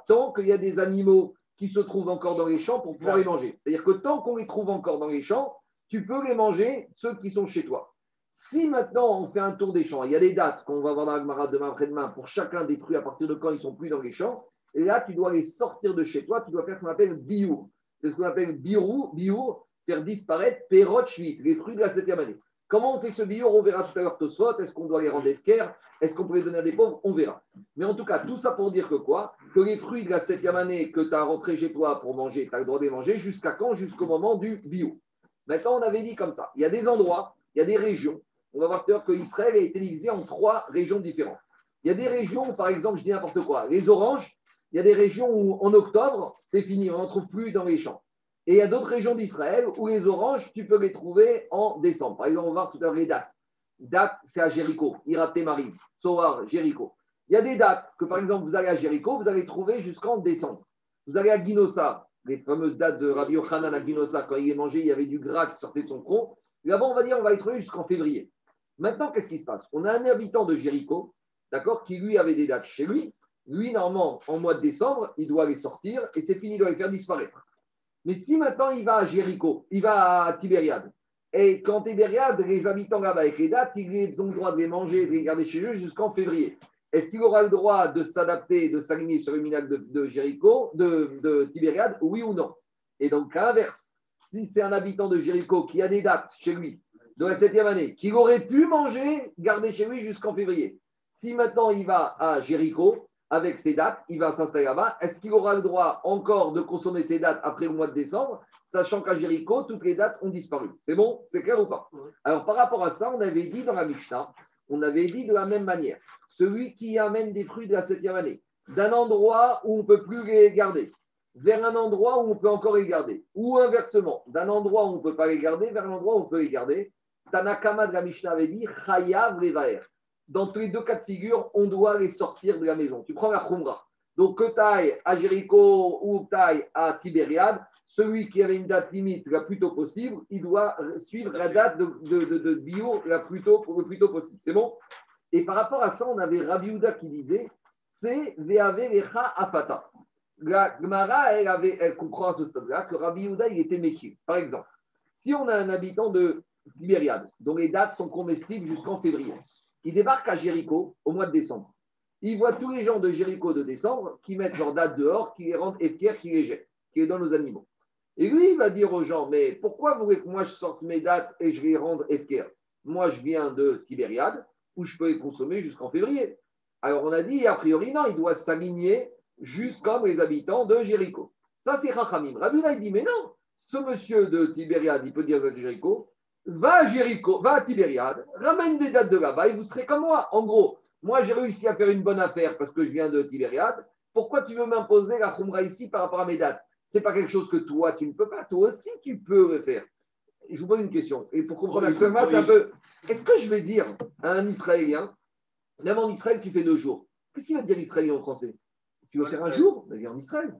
Tant qu'il y a des animaux qui se trouvent encore dans les champs pour pouvoir les manger. C'est-à-dire que tant qu'on les trouve encore dans les champs, tu peux les manger, ceux qui sont chez toi. Si maintenant on fait un tour des champs, il y a des dates qu'on va voir dans la demain après-demain pour chacun des fruits à partir de quand ils sont plus dans les champs, et là tu dois les sortir de chez toi, tu dois faire ce qu'on appelle biour. C'est ce qu'on appelle biour, faire disparaître perot les fruits de la septième année. Comment on fait ce biour On verra tout à l'heure Tosfot. Est-ce qu'on doit les rendre care Est-ce qu'on peut les donner à des pauvres On verra. Mais en tout cas, tout ça pour dire que quoi? Que les fruits de la septième année que tu as rentré chez toi pour manger, tu as le droit de les manger jusqu'à quand? Jusqu'au moment du bio. Maintenant, on avait dit comme ça. Il y a des endroits, il y a des régions. On va voir que Israël a été divisé en trois régions différentes. Il y a des régions par exemple, je dis n'importe quoi, les oranges, il y a des régions où en octobre, c'est fini, on n'en trouve plus dans les champs. Et il y a d'autres régions d'Israël où les oranges, tu peux les trouver en décembre. Par exemple, on va voir tout à l'heure les dates. Date, c'est à Jéricho, Iraté-Marie, Soar, Jéricho. Il y a des dates que, par exemple, vous allez à Jéricho, vous allez trouver jusqu'en décembre. Vous allez à Guinosa, les fameuses dates de Rabbi Yochanan à Guinosa, quand il est mangé, il y avait du gras qui sortait de son front. Là-bas, on va dire, on va les trouver jusqu'en février. Maintenant, qu'est-ce qui se passe? On a un habitant de Jéricho, d'accord, qui lui avait des dates chez lui. Lui, normalement, en mois de décembre, il doit les sortir et c'est fini, il doit les faire disparaître. Mais si maintenant il va à Jéricho, il va à Tibériade, et quand Tibériade, les habitants là-bas avec les dates, il a donc le droit de les manger, de les garder chez eux jusqu'en février. Est-ce qu'il aura le droit de s'adapter, de s'aligner sur le minac de, Jéricho, de, de, Tibériade, oui ou non? Et donc, à l'inverse, si c'est un habitant de Jéricho qui a des dates chez lui de la septième année, qu'il aurait pu manger, garder chez lui jusqu'en février. Si maintenant il va à Jéricho, avec ses dates, il va s'installer là-bas. Est-ce qu'il aura le droit encore de consommer ses dates après le mois de décembre, sachant qu'à Jéricho, toutes les dates ont disparu? C'est bon C'est clair ou pas? Alors, par rapport à ça, on avait dit dans la Mishnah, on avait dit de la même manière, celui qui amène des fruits de la septième année, d'un endroit où on ne peut plus les garder, vers un endroit où on peut encore les garder, ou inversement, d'un endroit où on ne peut pas les garder, vers un endroit où on peut les garder, Tanakama de la Mishnah avait dit, Chayav Levaer dans tous les deux cas de figure, on doit les sortir de la maison. Tu prends la Khumra. Donc, que taille à Jéricho ou taille à Tibériade, celui qui avait une date limite la plus tôt possible, il doit suivre la date de, bio la plus tôt, le plus tôt possible. C'est bon? Et par rapport à ça, on avait Rabbi qui disait c'est Veave Lecha Afata. La Gemara, elle, avait, elle comprend à ce stade-là que Rabbi Houda, il était méquier. Par exemple, si on a un habitant de Tibériade, dont les dates sont comestibles jusqu'en février, il débarque à Jéricho au mois de décembre. Il voit tous les gens de Jéricho de décembre qui mettent leur date dehors, qui les rendent efficaces, qui les jettent, qui les donnent aux animaux. Et lui, il va dire aux gens, mais pourquoi vous voulez que moi je sorte mes dates et je les rende efficaces Moi, je viens de Tibériade, où je peux les consommer jusqu'en février. Alors on a dit, a priori, non, il doit s'aligner juste comme les habitants de Jéricho. Ça, c'est Rachamim. Rabbi il dit, mais non, ce monsieur de Tibériade, il peut dire de Jéricho, va à Jéricho, va à Tibériade, ramène des dates de là-bas et vous serez comme moi. En gros, moi j'ai réussi à faire une bonne affaire parce que je viens de Tibériade. Pourquoi tu veux m'imposer la Khumra ici par rapport à mes dates? C'est pas quelque chose que toi tu ne peux pas. Toi aussi tu peux le faire. Je vous pose une question. Et pour comprendre c'est un peu. Est-ce que je vais dire à un Israélien, même en Israël, tu fais deux jours Qu'est-ce qu'il va te dire Israélien en français? Tu veux faire un jour Mais viens en Israël.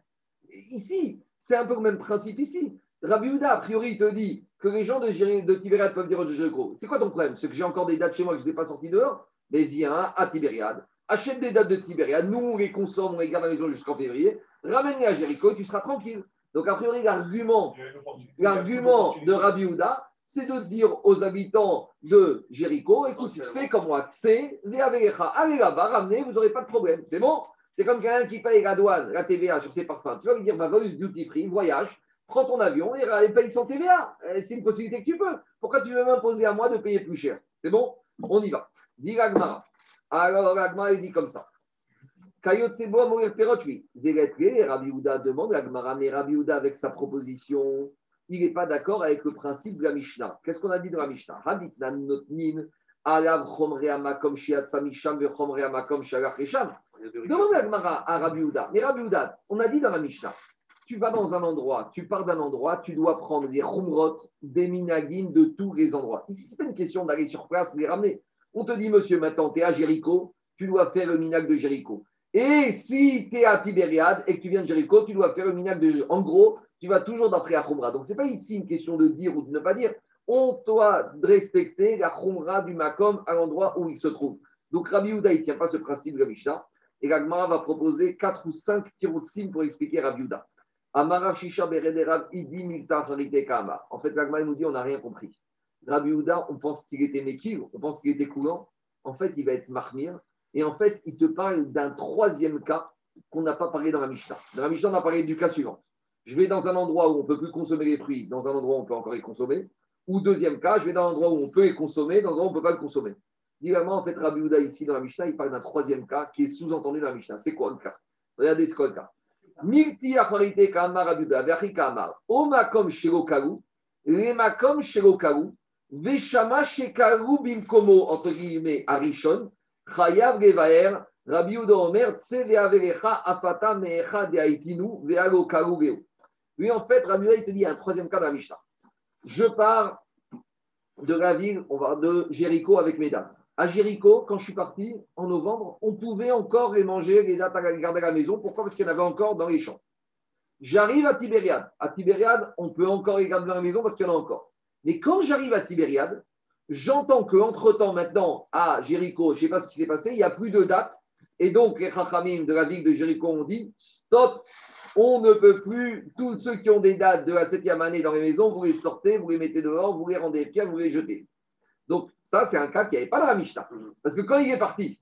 Ici, c'est un peu le même principe ici. Rabbi Houda, a priori, il te dit que les gens de, de Tibériade peuvent dire au Jéricho. C'est quoi ton problème? C'est que j'ai encore des dates chez moi que je ne ai pas sorties dehors? Mais viens à Tibériade, achète des dates de Tibériade, nous on les consomme, on les garde à la maison jusqu'en février, ramène-les à Jéricho et tu seras tranquille. Donc a priori, l'argument, l'argument de Rabbi Houda, c'est de dire aux habitants de Jéricho, écoute, fais comme moi, c'est, allez là-bas, ramenez, vous n'aurez pas de problème. C'est bon? C'est comme quelqu'un qui paye la douane, la TVA sur ses parfums. Tu vas lui dire, va, va duty free, voyage, prends ton avion et paye sans TVA. Euh, c'est une possibilité que tu peux. Pourquoi tu veux m'imposer à moi de payer plus cher? C'est bon? On y va. Dis Gagmara. Alors Gagmara, il dit comme ça. Kayot Sebo mourir perotui. Rabbi Houda demande Gagmara, mais Rabbi Houda, avec sa proposition, il n'est pas d'accord avec le principe de la Mishnah. Qu'est-ce qu'on a dit de la Mishnah? Hadit nan notnin alav chomre amakom shiat Demande à Rabbi Houda. Mais Rabbi Houda, on a dit dans la Mishnah tu vas dans un endroit, tu pars d'un endroit, tu dois prendre les khumrot, des minagim de tous les endroits. Ici, ce n'est pas une question d'aller sur place, les ramener. On te dit, monsieur, maintenant, tu es à Jéricho, tu dois faire le minag de Jéricho. Et si tu es à Tibériade et que tu viens de Jéricho, tu dois faire le minag de En gros, tu vas toujours d'après à Khumra. Donc, ce n'est pas ici une question de dire ou de ne pas dire. on doit respecter la khumra du makom à l'endroit où il se trouve. Donc Rabbi Yehuda, il ne tient pas ce principe de la Mishnah. Et l'Agmara va proposer 4 ou 5 tirutsim pour expliquer Rabbi Yehuda. Amara Shisha Idi Milta Kama. En fait, l'Agmara nous dit on n'a rien compris. Rabbi Yehuda, on pense qu'il était Mekil, on pense qu'il était coulant. En fait, il va être Mahmir. Et en fait, il te parle d'un troisième cas qu'on n'a pas parlé dans la Mishnah. Dans la Mishnah, on a parlé du cas suivant. Je vais dans un endroit où on ne peut plus consommer les fruits, dans un endroit où on peut encore les consommer. Ou deuxième cas, je vais dans un endroit où on peut les consommer, dans un endroit où on ne peut pas les consommer. Directement, en fait, Rabbi Houda, ici, dans la Mishnah, il parle d'un troisième cas qui est sous-entendu dans la Mishnah. C'est quoi le cas? Regardez ce cas? Milti kamar Rabbi Houda, ve'achi kamar, omakom shirokaru, lemakom shirokaru, veshama shekaru bimkomo, entre guillemets, arishon, chayav gevaer, Rabbi Omer, tse ve'averecha afata me'echa de'aitinu, ve'alo karu geu. Lui, en fait, Rabbi il te dit un troisième cas dans la Mishnah. Je pars de la ville, on va de Jéricho avec mes dates. À Jéricho, quand je suis parti en novembre, on pouvait encore les manger, les garder à la maison. Pourquoi? Parce qu'il y en avait encore dans les champs. J'arrive à Tibériade. À Tibériade, on peut encore les garder dans la maison parce qu'il y en a encore. Mais quand j'arrive à Tibériade, j'entends qu'entre-temps, maintenant, à Jéricho, je ne sais pas ce qui s'est passé, il n'y a plus de dates. Et donc, les Chachamim de la ville de Jéricho ont dit stop, on ne peut plus, tous ceux qui ont des dates de la septième année dans les maisons, vous les sortez, vous les mettez dehors, vous les rendez fiers, vous les jetez. Donc, ça, c'est un cas qui n'avait pas dans la Mishnah. Parce que quand il est parti,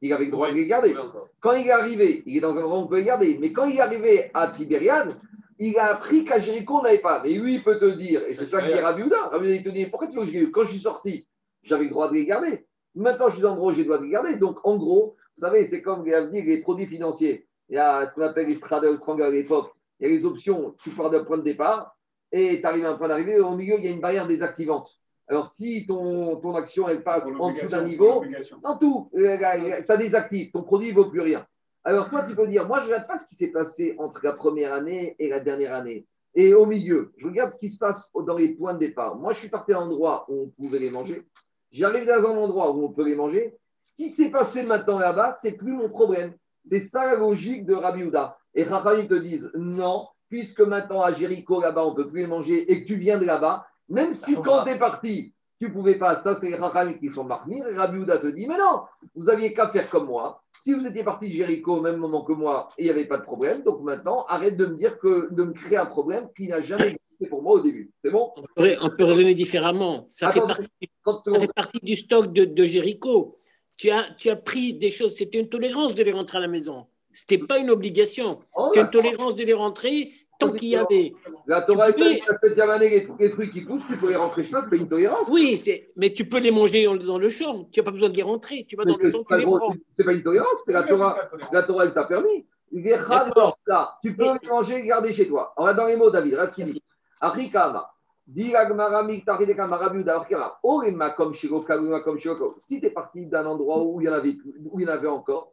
il avait le droit de les garder. Quand il est arrivé, il est dans un endroit où on peut les garder. Mais quand il est arrivé à Tibériade, il a appris qu'à Jéricho, on n'avait pas. Mais lui, il peut te dire, et c'est ça qu'il dit Rabbi Houda. Il te dit, pourquoi tu veux que je Quand je suis sorti, j'avais le droit de les garder. Maintenant, je suis dans où j'ai le droit de les garder. Donc, en gros, vous savez, c'est comme les produits financiers. Il y a ce qu'on appelle les straddle triangle à l'époque. Il y a les options, tu pars d'un point de départ et tu arrives à un point d'arrivée. Au milieu, il y a une barrière désactivante. Alors, si ton, ton action elle passe en dessous d'un niveau, dans tout, euh, ça désactive. Ton produit ne vaut plus rien. Alors, toi, tu peux dire moi, je ne regarde pas ce qui s'est passé entre la première année et la dernière année. Et au milieu, je regarde ce qui se passe dans les points de départ. Moi, je suis parti à un endroit où on pouvait les manger. J'arrive dans un endroit où on peut les manger. Ce qui s'est passé maintenant là-bas, c'est plus mon problème. C'est ça la logique de Rabbi Houda. Et Raphaël te disent non, puisque maintenant à Jéricho, là-bas, on ne peut plus les manger et que tu viens de là-bas, même si quand tu es parti, tu ne pouvais pas, ça c'est les Raham qui sont marmir, et Rabbi Houda te dit mais non, vous aviez qu'à faire comme moi. Si vous étiez parti de Jéricho au même moment que moi et il n'y avait pas de problème, donc maintenant arrête de me dire que de me créer un problème qui n'a jamais existé pour moi au début. C'est bon? On peut, raisonner différemment. Ça, fait, partie, du stock de, de Jéricho tu as, tu as pris des choses, c'était une tolérance de les rentrer à la maison. Ce n'était pas une obligation. Oh, c'était une tolérance de les rentrer tant qu'il y avait. La Torah est pouvais... la septième année, les, fruits qui poussent, tu peux les rentrer chez toi, c'est une tolérance. Oui, mais tu peux les manger dans le champ. Tu n'as pas besoin de les rentrer. Tu vas dans le champ, tu les prends. C'est pas une tolérance, c'est la Torah. La Torah, elle t'a permis. Là, tu peux les manger et garder chez toi. On va dans les mots, David. Reste ce qu'il dit. Si tu es parti d'un endroit où il y en avait, où il y en avait encore,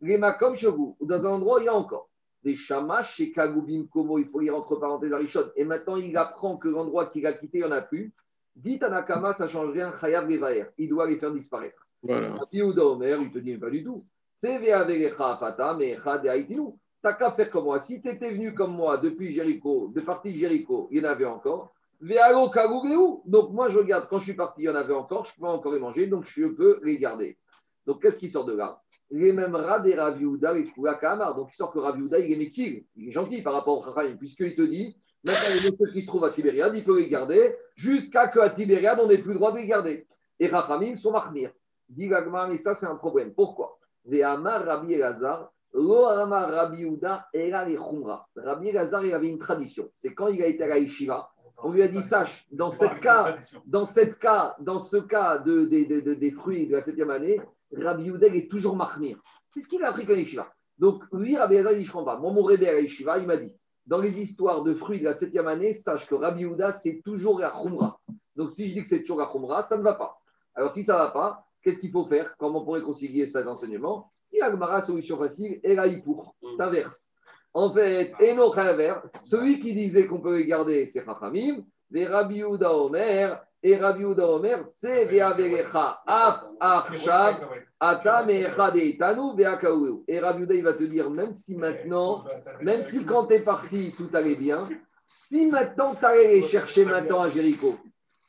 les makom ou dans un endroit où il y a encore. Des shamash chez Kagubim Komo, il faut lire entre parenthèses Arishon. Et maintenant, il apprend que l'endroit qu'il a quitté, il n'y en a plus. Dit à Nakama, ça ne change rien, Chayav Levaer. Il doit les faire disparaître. Voilà. Yehuda Omer, il te dit pas du tout. C'est Fata, mais T'as qu'à faire comme moi. Si tu étais venu comme moi depuis Jéricho, de partie Jéricho, il y en avait encore. Donc moi je regarde, quand je suis parti, il y en avait encore, je peux encore les manger, donc je peux les garder. Donc qu'est-ce qui sort de là? Les mêmes rats des Raviouda et Kamar. Donc il sort que Raviouda, il est méquille, il est gentil par rapport au Chachayim, puisqu'il te dit, maintenant les monsieur qui se trouvent à Tibériade, il peut les garder, jusqu'à qu'à Tibériade, on n'ait plus le droit de les garder. Et Chachamim sont marmir. Dit Gagmar, et ça c'est un problème. Pourquoi? Les Amar Rabbi Elazar, Lo Amar Rabbi Uda, Rabbi Elazar, il avait une tradition. C'est quand il a été à la Yeshiva, on lui a dit, sache, dans, cette cas, dans, cette cas, dans ce cas de, des fruits de la septième année, Rabbi Youdel est toujours mahmir. C'est ce qu'il a appris comme Yeshiva. Donc, lui, Rabbi Youdel, il dit, je comprends pas. Moi, mon Rebbe à Yeshiva, il m'a dit, dans les histoires de fruits de la septième année, sache que Rabbi Yehuda, c'est toujours la khumra. Donc, si je dis que c'est toujours la khumra, ça ne va pas. Alors, si ça ne va pas, qu'est-ce qu'il faut faire? Comment on pourrait concilier cet enseignement Il y a une solution facile, et là, pour, t'inverse. En fait, Eno celui qui disait qu'on peut les garder, c'est Chachamim, les Rabbi Omer, et Rabbi Omer, c'est Veaverecha, Af, Atam et. Et Rabbi il va te dire, même si maintenant, même si quand tu es parti, tout allait bien, si maintenant tu allais les chercher maintenant à Jéricho,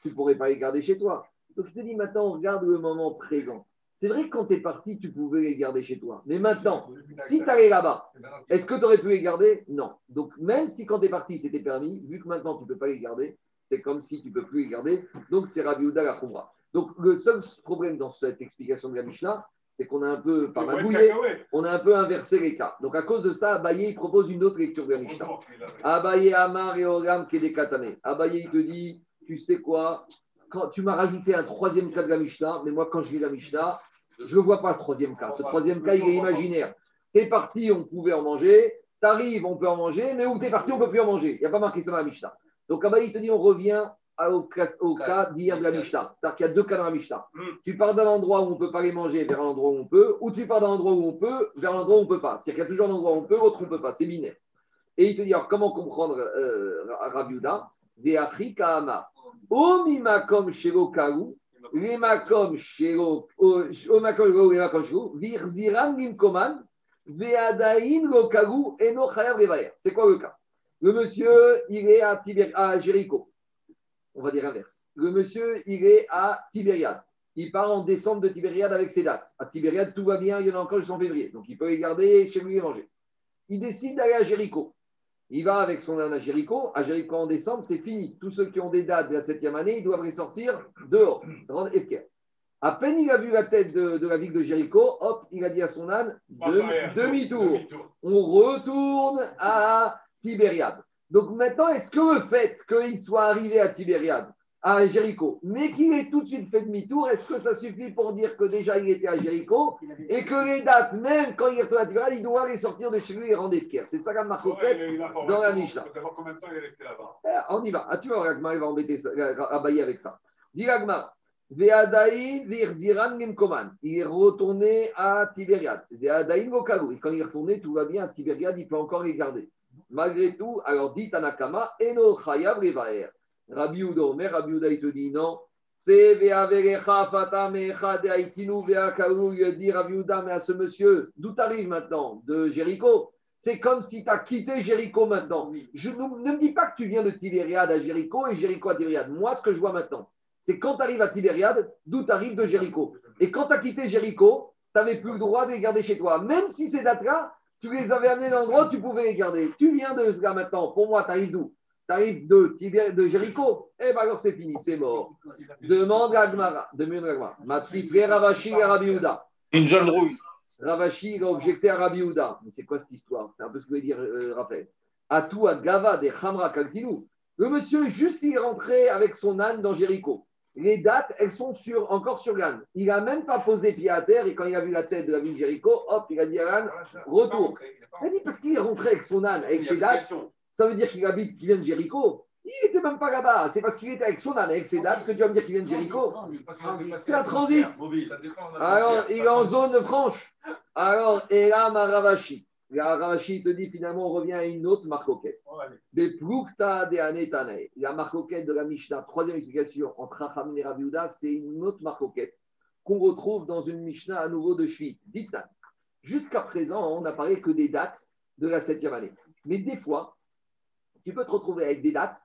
tu ne pourrais pas les garder chez toi. Donc je te dis maintenant, on regarde le moment présent. C'est vrai que quand tu es parti, tu pouvais les garder chez toi. Mais maintenant, si tu allais là-bas, est-ce que tu aurais pu les garder? Non. Donc même si quand tu es parti, c'était permis, vu que maintenant tu ne peux pas les garder, c'est comme si tu ne peux plus les garder. Donc c'est Rabbi Ouda la Donc le seul problème dans cette explication de la Mishnah, c'est qu'on a un peu par on a un peu inversé les cas. Donc à cause de ça, Abaye propose une autre lecture de la Mishnah. Abaye Amar et Ogam Kedekatane. Abaye il te dit, tu sais quoi quand tu m'as rajouté un troisième cas de la Mishnah, mais moi, quand je lis la Mishnah, je ne vois pas ce troisième cas. Ce troisième cas, il est imaginaire. Tu es parti, on pouvait en manger. Tu arrives, on peut en manger. Mais où tu es parti, on ne peut plus en manger. Il n'y a pas marqué ça dans la Mishnah. Donc, là il te dit, on revient au, cas d'hier de la Mishnah. C'est-à-dire qu'il y a deux cas dans la Mishnah. Hmm. Tu pars d'un endroit où on ne peut pas les manger vers un endroit où on peut, ou tu pars d'un endroit où on peut vers un endroit où on ne peut pas. C'est-à-dire qu'il y a toujours un endroit où on peut, l'autre où on ne peut pas. C'est binaire. Et il te dit, alors, comment comprendre euh, Rabiuda Des Omimakom lemakom shelo, virziran limkoman, veadain lo kaou, eno chayav. C'est quoi le cas? Le monsieur, il est à, Tiber, à Jéricho. On va dire inverse. Le monsieur, il est à Tibériade. Il part en décembre de Tibériade avec ses dates. À Tibériade, tout va bien, il y en a encore jusqu'en février. Donc, il peut les garder chez lui et manger. Il décide d'aller à Jéricho. Il va avec son âne à Jéricho. À Jéricho en décembre, c'est fini. Tous ceux qui ont des dates de la septième année, ils doivent ressortir dehors, rendre À peine il a vu la tête de, la ville de Jéricho, hop, il a dit à son âne, demi-tour. On retourne à Tibériade. Donc maintenant, est-ce que le fait qu'il soit arrivé à Tibériade, à Jéricho, mais qu'il ait tout de suite fait demi-tour, est-ce que ça suffit pour dire que déjà il était à Jéricho et que les dates, même quand il est retourné à Tibériade, il doit aller sortir de chez lui et rendre Efker C'est ça la marque dans la Mishnah. combien de temps il est resté là-bas. Eh, on y va. Ah, tu vois, Ragmar, il va embêter Abaye avec ça. Dis Ragmar. Il est retourné à Tibériade. Et quand il est retourné, tout va bien. À Tibériade, il peut encore les garder. Malgré tout, alors dit Tanakama, Eno Chayav Revaer. Rabbi Uda Omer, Rabbi Uda, il te dit non. C'est Veaverecha Fatamecha de Haïtinu Veakaou, il dit Rabbi Uda, mais à ce monsieur, d'où t'arrives maintenant De Jéricho? C'est comme si tu as quitté Jéricho maintenant. Je, ne me dis pas que tu viens de Tibériade à Jéricho et Jéricho à Tibériade. Moi, ce que je vois maintenant, c'est quand tu arrives à Tibériade, d'où tu arrives de Jéricho. Et quand tu as quitté Jéricho, tu n'avais plus le droit de les garder chez toi. Même si ces dates-là, tu les avais amenés dans l'endroit où tu pouvais les garder. Tu viens de ce gars maintenant. Pour moi, tu arrives d'où? Tu arrives de, de Jéricho, eh bien alors c'est fini, c'est mort. Demande à Gmara, demande à Gmara. Matriplé Ravashi et Rabbi Une jeune rouge. Ravashi a objecté à Rabbi Mais c'est quoi cette histoire? C'est un peu ce que veut dire euh, Raphaël. À Gava, des Hamra Kalkinou. Le monsieur, juste, il est rentré avec son âne dans Jéricho. Les dates, elles sont sur, encore sur l'âne. Il n'a même pas posé pied à terre et quand il a vu la tête de la ville de Jéricho, hop, il a dit à l'âne, retour. Il a dit parce qu'il est rentré avec son âne, avec ses dates. Ça veut dire qu'il habite, qu'il vient de Jéricho. Il n'était même pas là-bas. C'est parce qu'il était avec son âne, avec ses dates, que tu vas me dire qu'il vient de Jéricho. C'est un transit. Alors, il est en zone franche. Alors, et là, Maravashi. Ravashi te dit finalement, on revient à une autre marcoquette. Des plukta de. La marcoquette de la Mishnah, troisième explication entre Racham et Rabiuda, c'est une autre marcoquette qu'on retrouve dans une Mishnah à nouveau de Shvit. dites Jusqu'à présent, on n'a parlé que des dates de la septième année. Mais des fois, tu peux te retrouver avec des dates,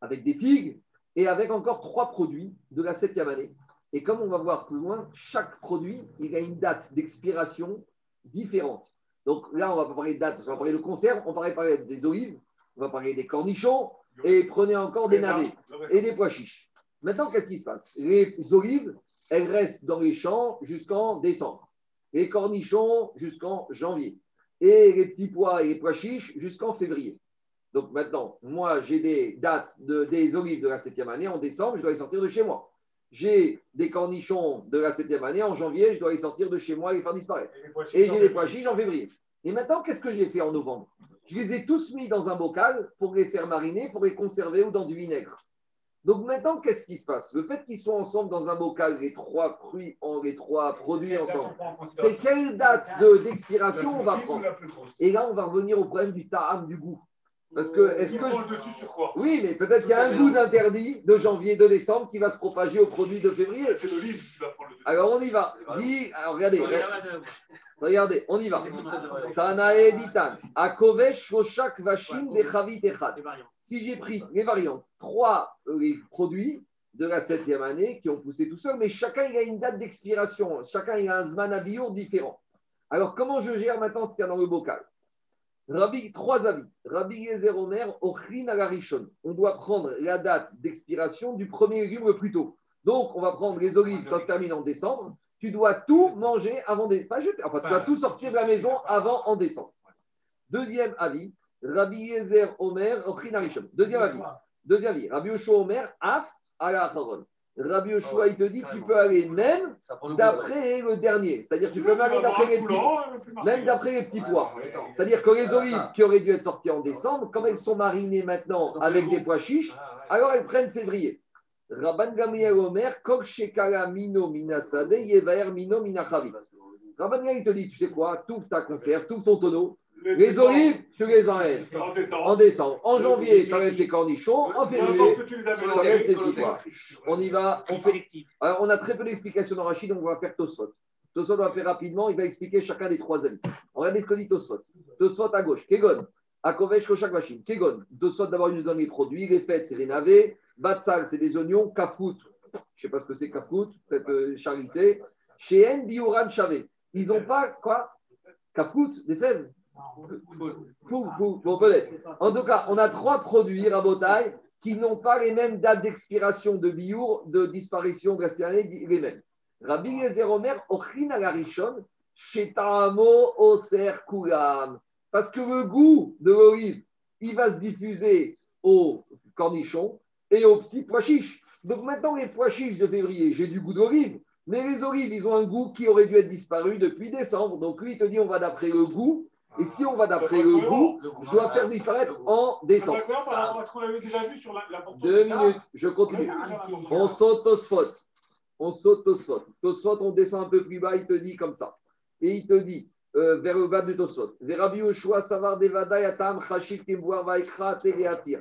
avec des figues et avec encore trois produits de la septième année. Et comme on va voir plus loin, chaque produit, il a une date d'expiration différente. Donc là, on va pas parler de date, on va parler de conserve, on va parler des olives, on va parler des cornichons, et prenez encore des navets et des pois chiches. Maintenant, qu'est-ce qui se passe? Les olives, elles restent dans les champs jusqu'en décembre. Les cornichons jusqu'en janvier. Et les petits pois et les pois chiches jusqu'en février. Donc maintenant, moi, j'ai des dates de, des olives de la septième année en décembre, je dois les sortir de chez moi. J'ai des cornichons de la septième année en janvier, je dois les sortir de chez moi et les faire disparaître. Et, j'ai des pois chiches en février. Et maintenant, qu'est-ce que j'ai fait en novembre? Je les ai tous mis dans un bocal pour les faire mariner, pour les conserver ou dans du vinaigre. Donc maintenant, qu'est-ce qui se passe? Le fait qu'ils soient ensemble dans un bocal, les trois fruits, les trois produits ensemble, c'est quelle date d'expiration on va prendre? Et là, on va revenir au problème du ta'am, du goût. Parce que, est-ce que. dessus sur quoi? Oui, mais peut-être qu'il y a un goût d'interdit de janvier, de décembre qui va se propager au produit de février. C'est le livre qui va prendre le dessus. Alors on y va. Dis, alors regardez. Regardez, on y va. Tanae ditan. Akovesh roshak vashin bechavit echad. Si j'ai pris les variantes, trois euh, produits de la septième année qui ont poussé tout seul, mais chacun il a une date d'expiration, chacun il a un zman différent. Alors comment je gère maintenant ce qu'il y a dans le bocal? Rabbi, trois avis. Rabbi Yezer Omer, Ochrin Agarishon. On doit prendre la date d'expiration du premier légume plus tôt. Donc, on va prendre les olives, ça se termine en décembre. Tu dois tout manger avant des. Pas jeter, enfin, tu dois tout sortir de la maison avant en décembre. Deuxième avis, Rabbi Yezer Omer, Ochrin Arishon. Deuxième avis. Deuxième avis, Rabbi Yoshua Omer, Af, Rabbi Yoshua, il te dit que tu peux aller même d'après le dernier. C'est-à-dire que tu peux même aller d'après les petits, même d'après les petits pois. C'est-à-dire que les olives qui auraient dû être sorties en décembre, comme elles sont marinées maintenant avec des pois chiches, alors elles prennent février. Rabban Gamriel Omer, Kok Shekala Mino Minasade, Yevaer Mino Minachavi. Rabban Gamriel te dit, tu sais quoi, touffe ta conserve, touffe ton tonneau, les olives, tu les enlèves en décembre. En janvier, tu enlèves les cornichons. En février, tu enlèves les petits pois. On y va. On, Alors, on a très peu d'explications dans Rachid, donc on va faire Tosfot. Tosfot va faire rapidement, il va expliquer chacun des trois avis. On regarde ce que dit Tosfot. Tosfot à gauche, Kegon. Akovesh, Koshak, Machine. Kegon. Tosfot, d'abord, il nous donne les produits. Les fêtes, c'est les navets. Batsal, c'est des oignons. Kafrout, je ne sais pas ce que c'est Kafrout, peut-être euh, charissé. Cheen, Biouran, Chavé. Ils n'ont pas quoi? Kafrout, des fèves en tout cas, on a trois produits rabotaille qui n'ont pas les mêmes dates d'expiration de biour, de disparition de les mêmes. Rabbi Yezer Omer, Ochin Agarishon, Shetamo Oser Kulam. Parce que le goût de l'olive, il va se diffuser aux cornichons et aux petits pois chiches. Donc maintenant, les pois chiches de février, j'ai du goût d'olive, mais les olives, ils ont un goût qui aurait dû être disparu depuis décembre. Donc lui, il te dit, on va d'après le goût et si on va d'après le goût, je dois faire disparaître en décembre. Deux minutes, je continue. On saute au spot. On saute au spot. Tosfot, on descend un peu plus bas, il te dit comme ça. Et il te dit, euh, vers le bas du Tosfot. Verabi Oshua Savar Devada Yatam Chashif Kimboar Vaikra Tereatir.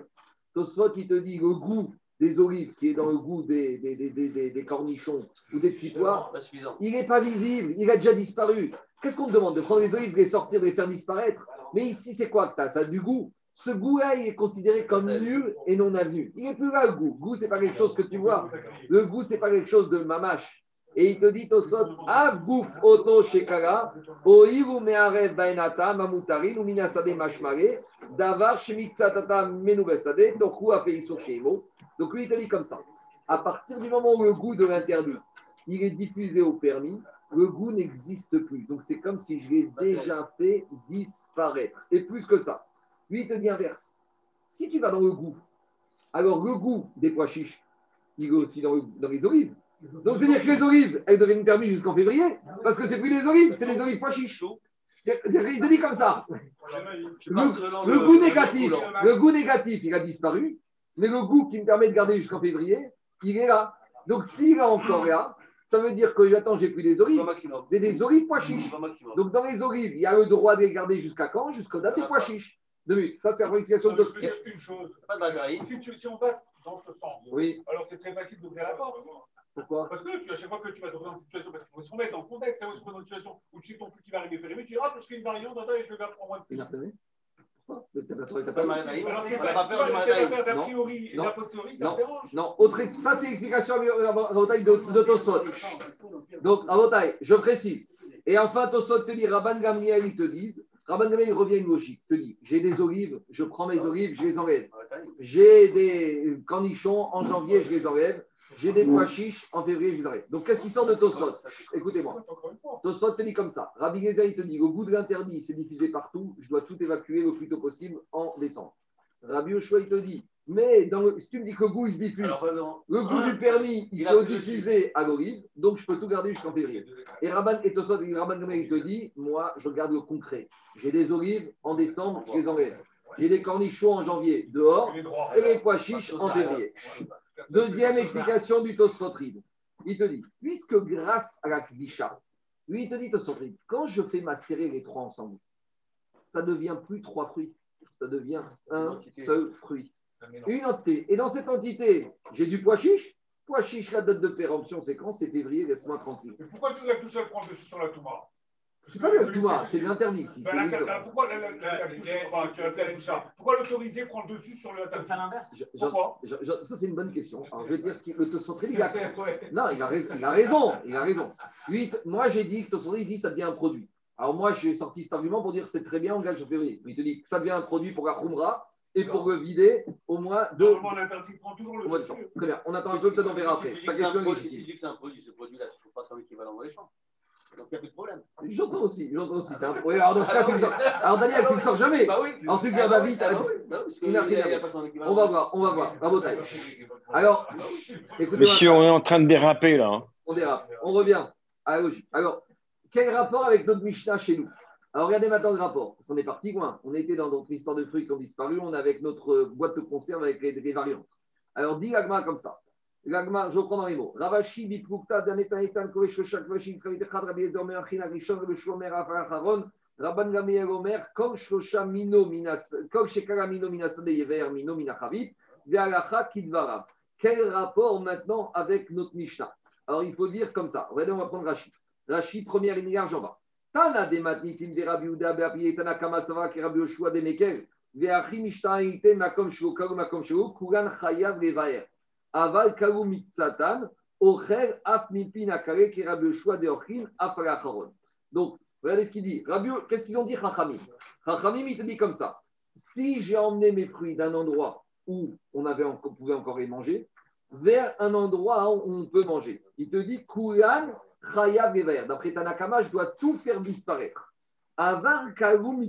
Tosfot, il te dit le goût des olives qui est dans le goût des, des, des, des cornichons ou des petits pois, il n'est pas visible, il a déjà disparu. Qu'est-ce qu'on te demande De prendre les olives, les sortir, les faire disparaître? Mais ici, c'est quoi que as Ça a du goût. Ce goût-là, il est considéré comme nul et non avenu. Il n'est plus là, le goût. Le goût, ce n'est pas quelque chose que tu vois. Le goût, ce n'est pas quelque chose de mamache. Et il te dit au sot, Abouf oto shekara, oivu mearev baenata, mamutarin, uminasade mashmare, davar shemitzatata menubesade, toku apeiso shemo. Donc lui, il te dit comme ça. À partir du moment où le goût de l'interdit, il est diffusé au permis, le goût n'existe plus. Donc c'est comme si je l'ai déjà fait disparaître. Et plus que ça, lui, il te dit inverse. Si tu vas dans le goût, alors le goût des pois chiches, il est aussi dans, les olives. Donc c'est-à-dire que les olives, elles deviennent permis jusqu'en février, parce que c'est plus les olives, c'est les olives pois chiches. Il te dit comme ça. Le, goût négatif, le goût négatif, il a disparu, mais le goût qui me permet de garder jusqu'en février, il est là. Donc s'il est encore là, ça veut dire que j'attends, j'ai pris des olives. C'est des olives pois chiches. Donc dans les olives, il y a le droit de les garder jusqu'à quand? Jusqu'au date des pois chiches. Deux minutes. Ça, c'est la de une chose. Si, tu, si on passe dans ce sens, alors c'est très facile d'ouvrir la porte. Pourquoi? Parce que tu, à chaque fois que tu vas te retrouver dans une situation, parce qu'il faut se remettre dans le contexte, ça va se dans une situation où tu sais ton plus qui va arriver périmé, tu dis, ah, je fais une variante, et je pour moi de plus. Non, non, autre, ça c'est l'explication de, de Tosot. Donc, à je précise. Et enfin, Tosot te dit, Rabban Gamriel, ils te disent, Rabban Gamriel revient une logique, te dit, j'ai des olives, je prends mes olives, je les enlève. J'ai des cornichons, en janvier, je les enlève. J'ai des pois chiches, en février, je les arrête. Donc, qu'est-ce qui sort de Tosot Écoutez-moi. Tosot te dit comme ça. Rabbi Geza, il te dit au bout de l'interdit, c'est diffusé partout, je dois tout évacuer le plus tôt possible en décembre. Rabbi Oshua, il te dit, mais dans si tu me dis que le goût, il se diffuse, le goût du permis, il s'est diffusé à l'olive, donc je peux tout garder jusqu'en février. Et Rabban et Tosot, Rabban il te dit, moi, je garde le concret. J'ai des olives, en décembre, je les enlève. J'ai des cornichons en janvier, dehors, et les pois chiches en février. Deuxième explication du Tosfotrid. Il te dit, puisque grâce à la Kdisha, lui, il te dit Tosfotrid, quand je fais ma macérer les trois ensemble, ça devient plus trois fruits, ça devient un seul fruit. Une entité. Et dans cette entité, j'ai du pois chiche. Pois chiche, la date de péremption, c'est quand? C'est février, laisse-moi tranquille. Mais pourquoi tu la touche, elle prend dessus sur la Touma? C'est pas le Touma, c'est l'interdit ici. Pourquoi l'autoriser prend le dessus sur le l'inverse Pourquoi? Ça, c'est une bonne question. Alors, je vais dire ce qu'il le Tosotri, il a... Non, il a, raison. Il a raison. Il a raison. Lui, moi, j'ai dit que Tosotri, il dit que ça devient un produit. Alors, moi, j'ai sorti cet argument pour dire c'est très bien, on gagne en février. Il te dit que ça devient un produit pour la Khumra et pour le vider au moins de. Normalement, l'interdit prend toujours le dessus. Très bien. On attend un peu, peut-être on verra après. Sa question est Si dit que c'est un produit, ce produit-là, tu ne trouves pas son équivalent dans les champs. Donc il n'y a plus de problème. J'entends aussi, j'entends aussi. Un... Oui, alors dans ce cas, tu le sors. Alors Daniel, tu ne le sors jamais. Bah oui. Alors tu vas vite. On va voir, on va voir. Bravo, Alors, écoutez. Monsieur, on est en train de déraper là. Hein. On dérape. On revient à la logique. Alors, quel rapport avec notre Mishnah chez nous? Alors regardez maintenant le rapport, parce qu'on est parti loin. On était dans notre histoire de fruits qui ont disparu, on est avec notre boîte de conserve avec les, variantes. Alors dis l'agma comme ça. L'agma, je reprends dans les mots. Ravashi bitrukta danetanetan kovesh shak vashim kavitechad rabbi ezer mer achin agrishon le shomer acharon Rabban Gamiel Omer kol shlosha mino minas kol shekara mino minas yever mino minachavit ve'alacha kidvarav. Quel rapport maintenant avec notre Mishnah? Alors il faut dire comme ça. Regardez, on va prendre Rashi. Rashi, première ligne large en bas. Tana de matnitin de Rabbi Uda Be'api Tana Kama Sava ki Rabbi Yoshua de Mekel Ve'achi Mishta'ite Makom Kalu Makom Shuru Kugan Chayav Levaer Aval Kalu Mitzatan Ocher Af Mipin Akare ki Rabbi Yoshua de Ochin Af Alacharon Donc, regardez ce qu'il dit. Rabbi, qu'est-ce qu'ils ont dit Chachamim? Chachamim, il te dit comme ça. Si j'ai emmené mes fruits d'un endroit où on, avait, on pouvait encore les manger, vers un endroit où on peut manger. Il te dit Kulan D'après Tanakama, je dois tout faire disparaître. Avar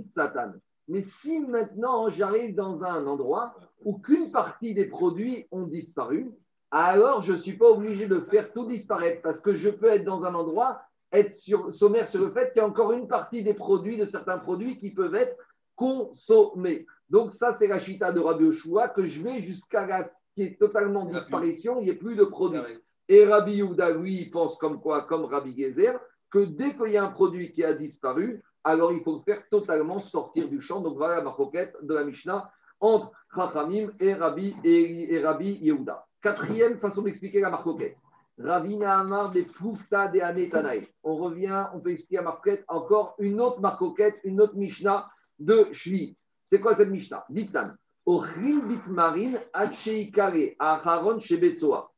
Satan. Mais si maintenant j'arrive dans un endroit où qu'une partie des produits ont disparu, alors je ne suis pas obligé de faire tout disparaître parce que je peux être dans un endroit, être sur, sommaire sur le fait qu'il y a encore une partie des produits, de certains produits qui peuvent être consommés. Donc ça, c'est la chita de Rabbi Yoshua que je vais jusqu'à la qui est totalement disparition, il n'y ait plus de produits. Et Rabbi Yehuda, lui, pense comme quoi, comme Rabbi Gezer, que dès qu'il y a un produit qui a disparu, alors il faut le faire totalement sortir du champ. Donc voilà la marcoquette de la Mishnah entre Chachamim et Rabbi, et, Rabbi Yehuda. Quatrième façon d'expliquer la marcoquette. Ravina Amar de Ploufta de Anetanaï. On revient, on peut expliquer la marcoquette encore une autre marcoquette, une autre Mishnah de Shvit. C'est quoi cette Mishnah? Ditnan. Ochrin bitmarin acheikare aharon shebetzoa.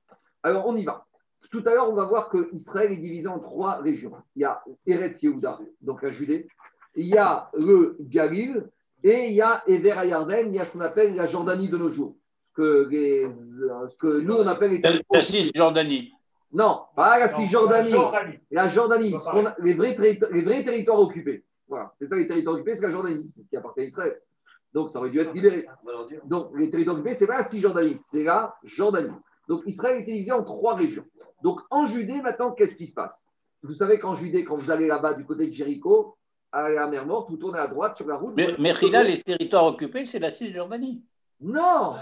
Alors, on y va. Tout à l'heure, on va voir que Israël est divisé en trois régions. Il y a Eretz Yehuda, donc la Judée. Il y a le Galil et il y a Ever Ayarden, il y a ce qu'on appelle la Jordanie de nos jours. Que, que nous, on appelle la Cisjordanie. Non, pas la Cisjordanie. La Jordanie, les, vrais les vrais territoires occupés. Voilà, c'est ça les territoires occupés, c'est la Jordanie, ce qui appartient à Israël. Donc ça aurait dû être libéré. Donc les territoires occupés, c'est pas la Cisjordanie, c'est la Jordanie. Donc Israël est divisé en trois régions. Donc en Judée, maintenant, qu'est-ce qui se passe? Vous savez qu'en Judée, quand vous allez là-bas du côté de Jéricho, à la mer Morte, vous tournez à droite sur la route. Mais, mais les territoires occupés, c'est la Cisjordanie. Non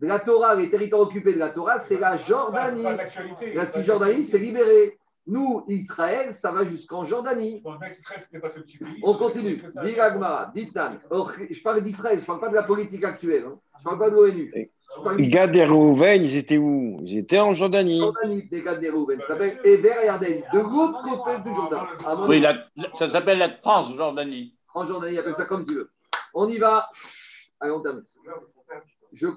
de la Torah, les territoires occupés de la Torah, c'est la Jordanie. La Cisjordanie, c'est libéré. Nous, Israël, ça va jusqu'en Jordanie. On continue. Dit Je parle d'Israël, je ne parle pas de la politique actuelle. Hein. Je ne parle pas de l'ONU. Les gars des Réhouven, ils étaient où? Ils étaient en Jordanie. Jordanie, les gars des Réhouven. Ça s'appelle Eber et Yarden, de l'autre côté du Jourdain. Oui, ça s'appelle la Transjordanie. Transjordanie, appelle ça comme tu veux. On y va. Allez, on termine. Je...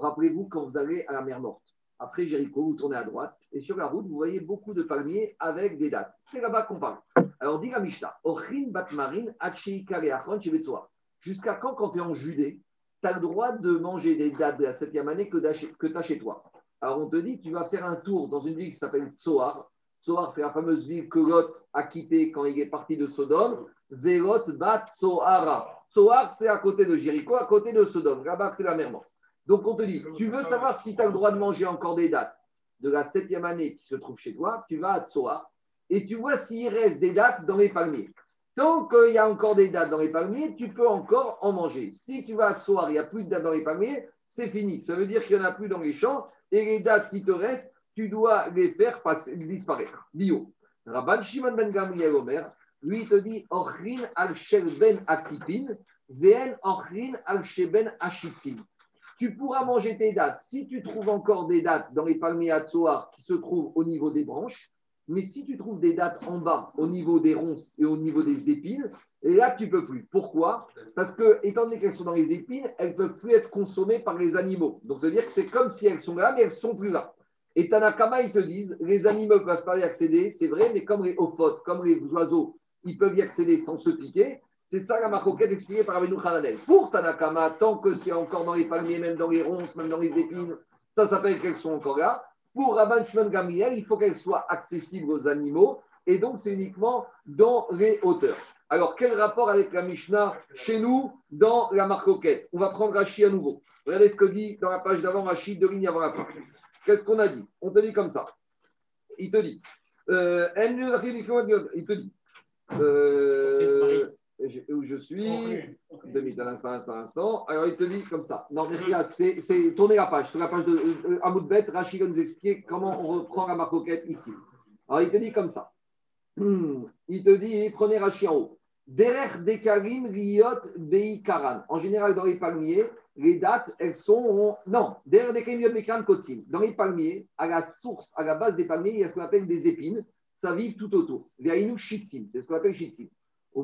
Rappelez-vous quand vous allez à la mer Morte. Après Jéricho, vous tournez à droite et sur la route, vous voyez beaucoup de palmiers avec des dates. C'est là-bas qu'on parle. Alors, dit la Mishnah, Jusqu'à quand, quand tu es en Judée, tu as le droit de manger des dates de la septième année que tu as chez toi. Alors on te dit, tu vas faire un tour dans une ville qui s'appelle Tsoar. Tsoar, c'est la fameuse ville que Lot a quittée quand il est parti de Sodome. Velot bat Tsoara. Tsoar, c'est à côté de Jéricho, à côté de Sodome, là-bas la mer morte. Donc on te dit, tu veux savoir si tu as le droit de manger encore des dates de la septième année qui se trouve chez toi, tu vas à Tsoar et tu vois s'il reste des dates dans les palmiers. Tant qu'il y a encore des dates dans les palmiers, tu peux encore en manger. Si tu vas à soir, il n'y a plus de dates dans les palmiers, c'est fini. Ça veut dire qu'il n'y en a plus dans les champs et les dates qui te restent, tu dois les faire disparaître. Bio. Rabban Shimon ben Gamriel Omer, lui, te dit Ochrin al ben akipin, ven ochrin al sheben. Tu pourras manger tes dates. Si tu trouves encore des dates dans les palmiers à Tsoar qui se trouvent au niveau des branches, Mais si tu trouves des dates en bas, au niveau des ronces et au niveau des épines, là, tu peux plus. Pourquoi? Parce que, étant donné qu'elles sont dans les épines, elles ne peuvent plus être consommées par les animaux. Donc, ça veut dire que c'est comme si elles sont là, mais elles ne sont plus là. Et Tanakama, ils te disent, les animaux ne peuvent pas y accéder, c'est vrai, mais comme les ophotes, comme les oiseaux, ils peuvent y accéder sans se piquer. C'est ça la marcoquette expliquée par Abenou Hananel. Pour Tanakama, tant que c'est encore dans les palmiers, même dans les ronces, même dans les épines, ça s'appelle qu'elles sont encore là. Pour Rabban Shimon Gamriel, il faut qu'elles soient accessibles aux animaux, et donc c'est uniquement dans les hauteurs. Alors, quel rapport avec la Mishnah chez nous dans la marcoquette On va prendre Rashi à nouveau. Regardez ce que dit dans la page d'avant Rashi, de ligne avant la fin. Qu'est-ce qu'on a dit? On te dit comme ça. Il te dit. Euh, il te dit. Euh, où je suis. Un instant, instant, instant. Alors, il te dit comme ça. Non, mais c'est tourner la page. Sur la page de euh, Rachid va nous expliquer comment on reprend la marcoquette ici. Alors, il te dit comme ça. Il te dit, prenez Rachid en haut. Derrière Dekarim, Riot, Bei Karan. En général, dans les palmiers, les dates, elles sont. Non, derrière Dekarim, Riot, Bei Karan, Kotsim. Dans les palmiers, à la source, à la base des palmiers, il y a ce qu'on appelle des épines. Ça vit tout autour. Veainu Shitsim. C'est ce qu'on appelle Shitsim. Quand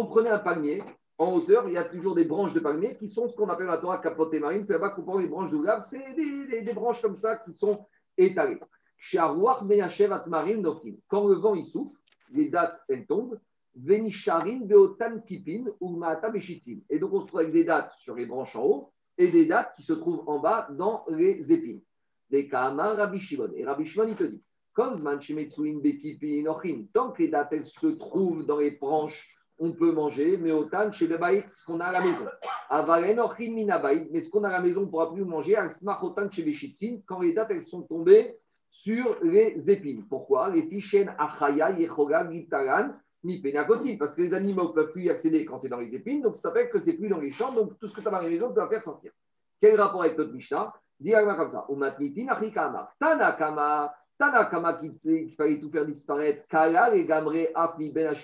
vous prenez un palmier, en hauteur, il y a toujours des branches de palmier qui sont ce qu'on appelle la Torah kapot temarim. C'est là-bas qu'on prend les branches de d'ougave. C'est des, branches comme ça qui sont étalées. Quand le vent il souffle, les dates elles tombent. Kipin. Et donc on se trouve avec des dates sur les branches en haut et des dates qui se trouvent en bas dans les épines des Rabbi Shimon. Et Rabbi Shimon, il te dit, tant que les dates se trouvent dans les branches, on peut manger, mais autant chez le baït, ce qu'on a à la maison. Mais ce qu'on a à la maison, on ne pourra plus manger, quand les dates elles sont tombées sur les épines. Pourquoi? Les parce que les animaux ne peuvent plus y accéder quand c'est dans les épines, donc ça fait que c'est plus dans les champs, donc tout ce que tu as dans les maisons, tu dois faire sortir. Quel rapport avec notre Mishnah? Dis comme ça. Tanakama, Tanakama qui qu'il fallait tout faire disparaître. Kala et Gamre Afli Ben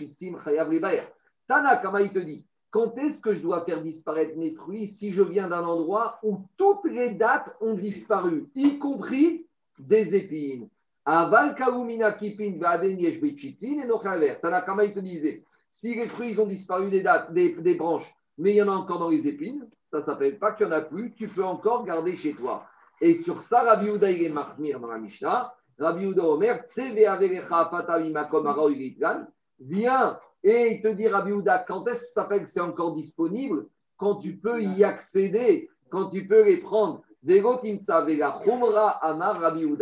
Tanakama, il te dit quand est-ce que je dois faire disparaître mes fruits si je viens d'un endroit où toutes les dates ont disparu, y compris des épines? Aval Kaumina Kipin et. Tanakama, il te disait si les fruits ont disparu des dates, des, des branches, mais il y en a encore dans les épines, ça ne s'appelle pas qu'il n'y en a plus, tu peux encore garder chez toi. Et sur ça, Rabbi Uda, il est dans la Mishnah. Rabbi Uda Omer, viens et il te dit, Rabbi Uda, quand est-ce que ça s'appelle que c'est encore disponible? Quand tu peux y accéder, quand tu peux les prendre. Amar Rabbi.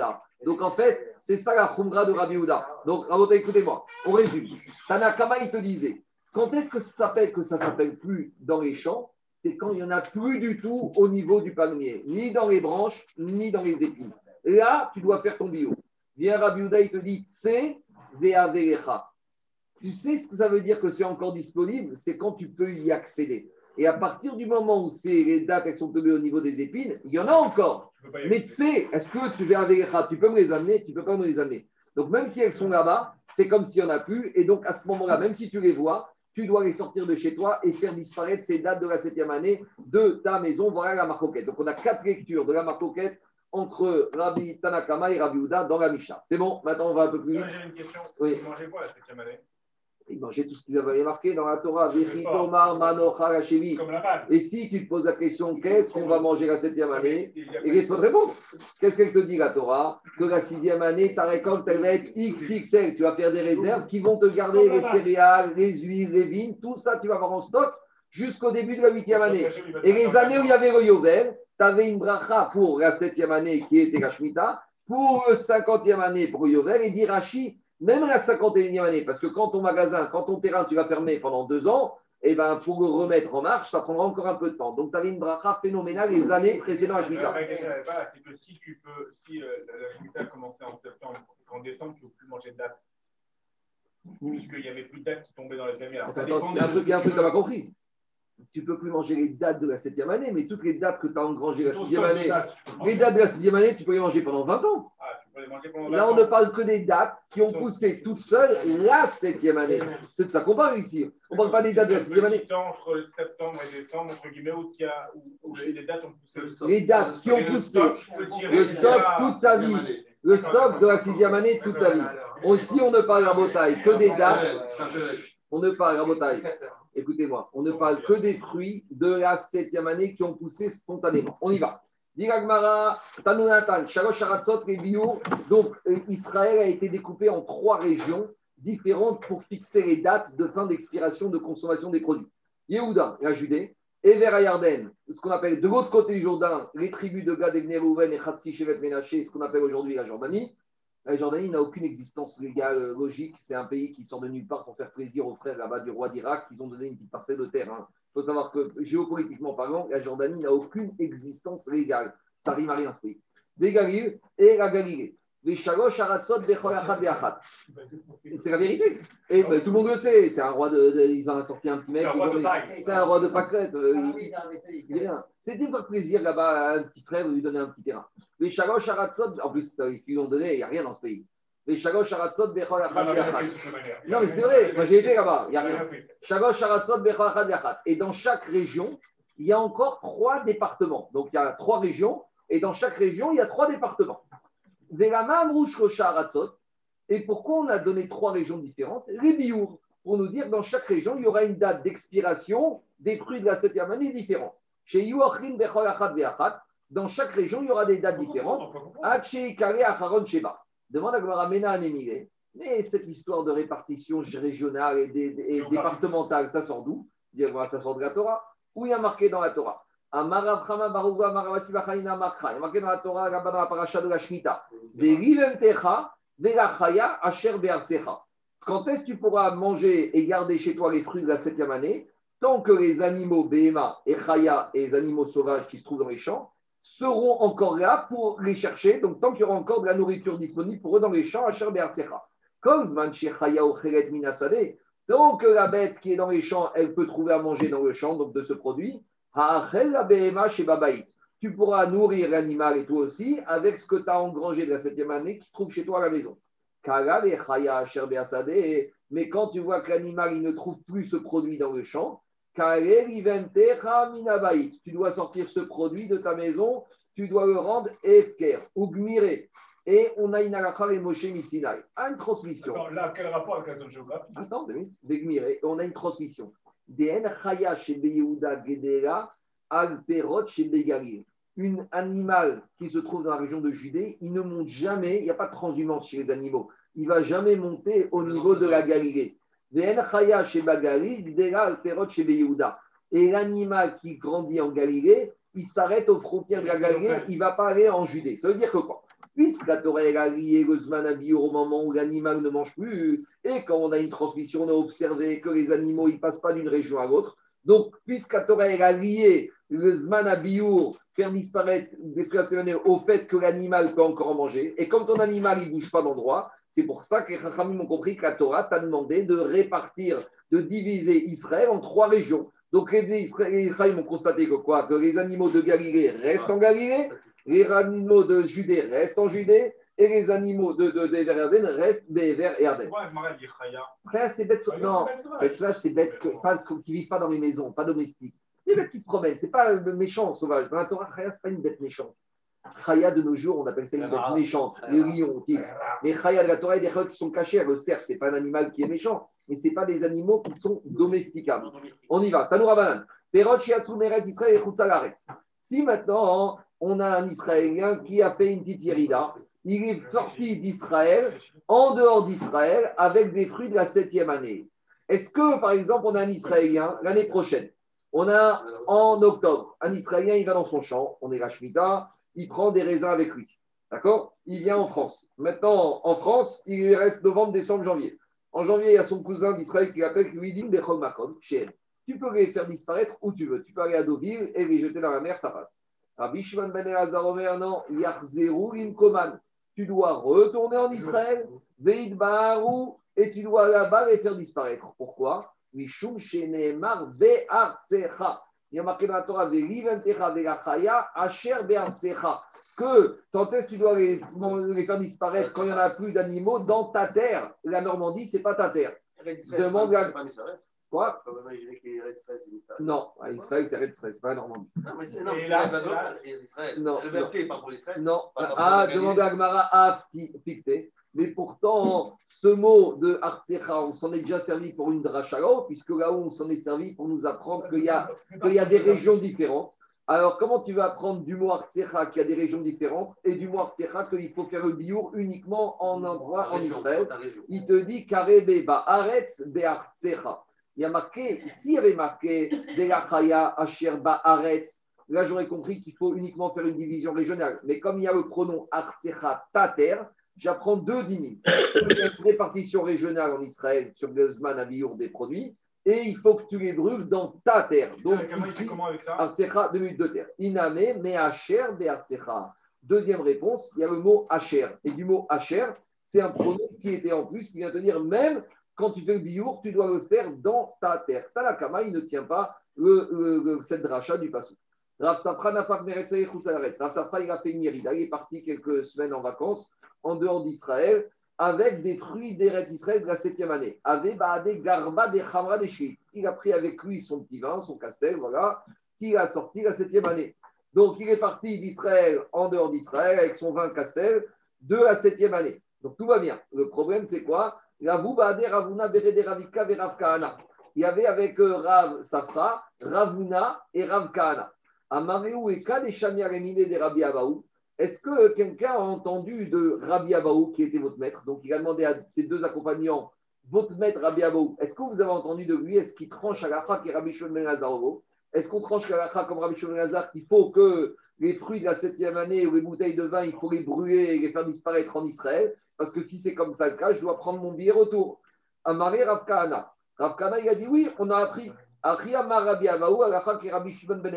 Donc en fait, c'est ça la khumra de Rabbi Uda. Donc, écoutez-moi, on résume. Tanakama, il te disait, quand est-ce que ça s'appelle que ça s'appelle plus dans les champs? C'est quand il n'y en a plus du tout au niveau du palmier, ni dans les branches, ni dans les épines. Là, tu dois faire ton bio. Viens Rabbi il te dit c'est Tu sais ce que ça veut dire que c'est encore disponible? C'est quand tu peux y accéder. Et à partir du moment où les dates elles sont tombées au niveau des épines, il y en a encore. Mais tu sais, est-ce que tu vas Tu peux me les amener Tu peux pas me les amener. Donc même si elles sont là-bas, c'est comme s'il n'y en a plus. Et donc à ce moment-là, même si tu les vois, tu dois les sortir de chez toi et faire disparaître ces dates de la septième année de ta maison. Voilà la marcoquette. Donc, on a quatre lectures de la marcoquette entre Rabbi Tanakama et Rabbi Uda dans la Misha. C'est bon? Maintenant, on va un peu plus vite. J'ai une question. Oui. Vous mangez quoi la septième année? Ils mangeaient tout ce qu'ils avaient marqué dans la Torah. Et si tu te poses la question, qu'est-ce qu'on va manger la septième année Et laisse-moi te répondre. Qu'est-ce qu'elle te dit, la Torah? Que la sixième année, ta récolte, elle va être XXL. Tu vas faire des réserves qui vont te garder les céréales, les huiles, les vignes, tout ça, tu vas avoir en stock jusqu'au début de la huitième année. Et les années où il y avait le Yovel, tu avais une bracha pour la septième année qui était la Shemitah, pour le cinquantième année pour le Yovel, et d'Irachi même la 51e année, parce que quand ton magasin, quand ton terrain, tu vas fermer pendant deux ans, et eh ben, pour le remettre en marche, ça prendra encore un peu de temps. Donc, tu avais une bracha phénoménale les années précédant la Shemitah. C'est que si, tu peux, si euh, la Shemitah commençait en septembre, en décembre, tu ne peux plus manger de date. Puisqu'il n'y avait plus de date qui tombaient dans les années. il y a un truc, que tu n'as pas compris. Tu ne peux plus manger les dates de la septième année, mais toutes les dates que tu as engrangées la sixième année, les dates de la sixième année, tu peux les manger pendant 20 ans. Là, on ne parle que des dates qui ont poussé toutes seules la septième année. C'est de ça qu'on parle ici. On ne parle pas des dates de la septième année. Entre septembre et décembre, entre guillemets, où, les dates ont poussé. Les dates qui ont poussé le stock toute sa vie. Le stock de la sixième année toute la vie. Aussi, on ne parle à Botaï que des dates. On ne parle à Botaï. Écoutez-moi, on ne parle que des fruits de la septième année qui ont poussé spontanément. On y va. Donc, euh, Israël a été découpé en trois régions différentes pour fixer les dates de fin d'expiration de consommation des produits. Yehuda, la Judée, Ever Yarden, ce qu'on appelle de l'autre côté du Jourdain, les tribus de Gad, et Rouven et Khatsi, Shevet, Menaché, ce qu'on appelle aujourd'hui la Jordanie. La Jordanie n'a aucune existence légale euh, logique. C'est un pays qui sort de nulle part pour faire plaisir aux frères là-bas du roi d'Irak. Ils ont donné une petite parcelle de terre. Hein. Il faut savoir que géopolitiquement parlant, la Jordanie n'a aucune existence légale. Ça rime à rien ce pays. Les Galil et la Galilée. Les Shalosh Aratzot Beachat. C'est la vérité. Et ben, tout le monde le sait. C'est un roi de, Ils ont sorti un petit mec. C'est un roi de Pâquerette. Ah C'était pas plaisir là-bas à un petit frère de lui donner un petit terrain. Les Shalosh Aratzot. En plus, ce qu'ils ont donné, il n'y a rien dans ce pays. Les Shalosh Aratzot Beachat. Non, mais c'est vrai. Moi, j'ai été là-bas. Il n'y a rien. Shalosh Aratzot Beachat. Et dans chaque région, il y a encore trois départements. Donc, il y a trois régions. Et dans chaque région, il y a trois départements. Et pourquoi on a donné trois régions différentes? Les pour nous dire dans chaque région, il y aura une date d'expiration des fruits de la septième année différente. Chez dans chaque région, il y aura des dates différentes. Demande à Gmaramena Mais cette histoire de répartition régionale et, départementale, ça sort d'où? Ça sort de la Torah. Où il y a marqué dans la Torah? Il y a marqué dans la Torah, dans la paracha de la Shemitah. Quand est-ce que tu pourras manger et garder chez toi les fruits de la septième année? Tant que les animaux Behema et Chaya et les animaux sauvages qui se trouvent dans les champs seront encore là pour les chercher. Donc, tant qu'il y aura encore de la nourriture disponible pour eux dans les champs, Asher Be'artsecha. Tant que la bête qui est dans les champs, elle peut trouver à manger dans le champ, donc de ce produit, tu pourras nourrir l'animal et toi aussi avec ce que tu as engrangé de la septième année qui se trouve chez toi à la maison. Mais quand tu vois que l'animal il ne trouve plus ce produit dans le champ, tu dois sortir ce produit de ta maison, tu dois le rendre efker ou Et on a une alakha et Moshe Misinai. Une transmission. Attends, là, quel rapport avec la zone géographique? Attends, on a une transmission. Chaya chez Gedera, Al Perot chez Un animal qui se trouve dans la région de Judée, il ne monte jamais, il n'y a pas de transhumance chez les animaux. Il ne va jamais monter au niveau de la Galilée. Et l'animal qui grandit en Galilée, il s'arrête aux frontières de la Galilée, il ne va pas aller en Judée. Ça veut dire que quoi? Puisque la Torah a lié le Zman au moment où l'animal ne mange plus, et quand on a une transmission, on a observé que les animaux ne passent pas d'une région à l'autre. Donc, puisque la Torah a lié le Zman faire disparaître des fruits au fait que l'animal peut encore en manger, et comme ton animal ne bouge pas d'endroit, c'est pour ça que les Chachamim ont compris que la Torah t'a demandé de répartir, de diviser Israël en trois régions. Donc les ont constaté que quoi? Que les animaux de Galilée restent en Galilée, les animaux de Judée restent en Judée et les animaux de, de, de restent Béver et Arden. Frère, c'est bête. Non, c'est bête qui ne vivent pas dans les maisons, pas domestiques. Les bêtes qui se promènent, ce n'est pas méchant, sauvage. Dans la Torah, ce n'est pas une bête méchante. Chaya de nos jours, on appelle ça une bête méchante, les lions. Mais Chaya de la Torah, a des choses qui sont cachées. Le cerf, ce n'est pas un animal qui est méchant, mais ce n'est pas des animaux qui sont domesticables. On y va. Tanoura Banan. Et Si maintenant, on a un Israélien qui a fait une petite yerida. Il est sorti d'Israël, en dehors d'Israël, avec des fruits de la septième année. Est-ce que, par exemple, on a un Israélien l'année prochaine? On a en octobre, un Israélien, il va dans son champ, on est la Shemitah, il prend des raisins avec lui. D'accord? Il vient en France. Maintenant, en France, il reste novembre, décembre, janvier. En janvier, il y a son cousin d'Israël qui l'appelle, lui dit Tu peux les faire disparaître où tu veux. Tu peux aller à Deauville et les jeter dans la mer, ça passe. Rabbi ben non. Tu dois retourner en Israël, Veid et tu dois là-bas les faire disparaître. Pourquoi? Il y a marqué dans la Torah, que quand est-ce que tu dois les, les faire disparaître quand il n'y en a plus d'animaux dans ta terre? La Normandie, c'est pas ta terre. Demande la... Quoi? Non, à Israël, c'est Israël, c'est pas Normandie. Non, mais c'est Israël. Le verset pas pour Israël. Non, ah, demande à Gmara à Ficté. Mais pourtant, ce mot de Artsecha, on s'en est déjà servi pour une drachalo, puisque là où on s'en est servi pour nous apprendre qu'il y, a, qu'il y a des régions différentes. Alors, comment tu vas apprendre du mot Artsecha qui a des régions différentes et du mot Artsecha qu'il faut faire le biour uniquement en endroit en Israël? Il te dit Karebe Ba'aretz Be'artsecha. Il y a marqué, s'il y avait marqué Delachaya Asher Ba'aretz, là j'aurais compris qu'il faut uniquement faire une division régionale. Mais comme il y a le pronom Artsecha Tater, j'apprends deux. Une répartition régionale en Israël sur Guzman à des produits, et il faut que tu les brûles dans ta terre. Donc, ici, Artsecha, deux minutes de terre. Iname, mais Asher, Artsecha. Deuxième réponse, il y a le mot Asher. Et du mot Asher, c'est un pronom qui était en plus, qui vient te dire même quand tu fais le biour, tu dois le faire dans ta terre. Talakama, il ne tient pas le, cette dracha du passou. Rav Safra n'a pas Rav Safra, il a fait une Il est parti quelques semaines en vacances en dehors d'Israël avec des fruits d'Eretz Israël de la septième année. Garba des Chamra des Il a pris avec lui son petit vin, son castel, voilà, qu'il a sorti la septième année. Donc il est parti d'Israël en dehors d'Israël avec son vin castel de la septième année. Donc tout va bien. Le problème c'est quoi? Il y avait avec euh, Rav Safra, Ravuna et Rav Kahana. Amareu et Kadeshami Aremine de Rabbi Abaou. Est-ce que quelqu'un a entendu de Rabbi Abaou, qui était votre maître? Donc, il a demandé à ses deux accompagnants, votre maître Rabbi Abaou, est-ce que vous avez entendu de lui Est-ce qu'il tranche à la fin qui est Rabbi Shimon Ben Est-ce qu'on tranche à la comme Rabbi Shimon Ben qu'il faut que les fruits de la septième année ou les bouteilles de vin, il faut les brûler et les faire disparaître en Israël? Parce que si c'est comme ça le cas, je dois prendre mon billet retour. Amaré Rav Kahana. Rav Kahana, il a dit oui, on a appris. Rabbi Abaou, à la qui est Rabbi Shimon Ben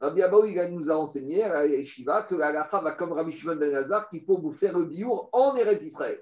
Rabbi Abaou, il nous a enseigné à Yeshiva que la va comme Rabbi Shimon ben Lazar qu'il faut vous faire le biour en Eretz Israël.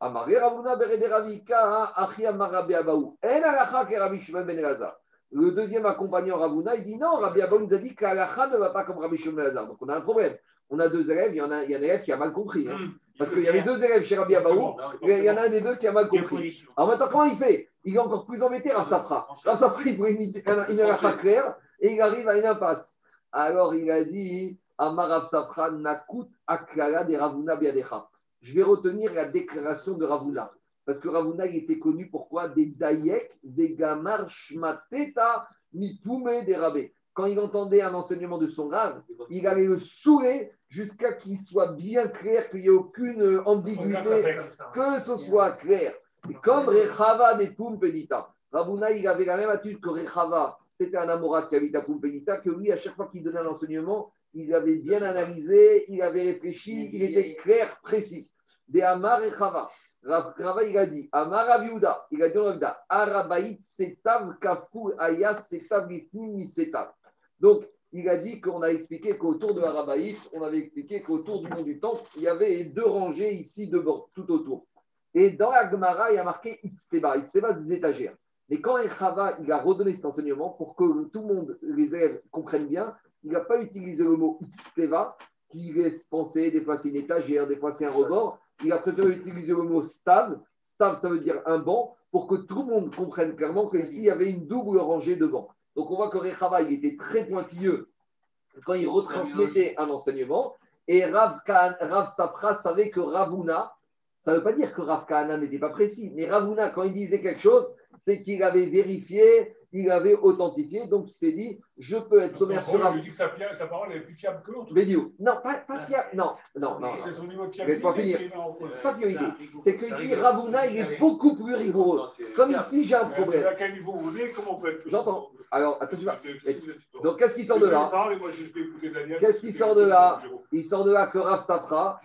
Amaré Ravuna Berede Ravika, Achiyama Rabbi Abaou. En alacha que Rabbi Shimon ben Lazar. Le deuxième accompagnant Ravuna, il dit non, Rabbi Abaou nous a dit que l'alacha ne va pas comme Rabbi Shimon ben Lazar. Donc on a un problème. On a deux élèves, il y en a, il y a un élève qui a mal compris. Hein. Hmm. Parce qu'il y avait deux élèves chez Rabbi Abaou, il y en a un des deux qui a mal compris. Alors maintenant, comment il fait? Il est encore plus embêté, Rassafra. Rassafra, il une, une, une claire et il arrive à une impasse. Alors il a dit Amarav Safra Nakut Aklala de Ravuna Biadecha. Je vais retenir la déclaration de Ravuna. Parce que Ravuna, il était connu pourquoi Des Dayek, des Gamar Shmateta, Mipoume, des Rabé. Quand il entendait un enseignement de son rave, il allait le saouler jusqu'à qu'il soit bien clair, qu'il n'y ait aucune ambiguïté, que ce soit clair. Et comme Rechava des Pumpedita, Ravuna, il avait la même attitude que Rechava c'était un amorat qui habite à Pumpelita, que lui, à chaque fois qu'il donnait un enseignement, il avait bien analysé, il avait réfléchi, il était clair, précis. Des Amar et Chava. Rava, il a dit, Amar Aviuda, il a dit Ravda, Arabaït setav kafu ayas setav mi setav. Donc, il a dit qu'on a expliqué qu'autour de Arabaït, on avait expliqué qu'autour du mont du temple, il y avait deux rangées ici devant, tout autour. Et dans la Gemara, il y a marqué Itzteba. Itzteba, c'est des étagères. Mais quand Echava il a redonné cet enseignement pour que tout le monde, les élèves, comprennent bien, il n'a pas utilisé le mot Itzteva, qui laisse penser, des fois c'est une étagère, des fois c'est un rebord. Il a préféré utiliser le mot stav. Stav, ça veut dire un banc, pour que tout le monde comprenne clairement qu'ici, il y avait une double rangée de bancs. Donc on voit que Rechava, il était très pointilleux quand il retransmettait un enseignement. Et Rav, Rav Safra savait que Ravuna, ça ne veut pas dire que Rav Kahana n'était pas précis, mais Ravuna, quand il disait quelque chose, c'est qu'il avait vérifié, il avait authentifié, donc il s'est dit, je peux être sommaire sur la... dit que sa, sa, parole est plus fiable que l'autre. Non, pas, pas fiable, non, non, non. C'est son niveau de fiabilité. Laisse-moi finir. C'est pas fiabilité. C'est que lui, Ravuna, il est beaucoup plus rigoureux. Comme ici, j'ai un problème. À quel niveau vous voulez, comment on peut être J'entends. Alors, attends, tu vas. Donc, qu'est-ce qui sort de là Qu'est-ce qui sort de là Il sort de là que Rav Safra,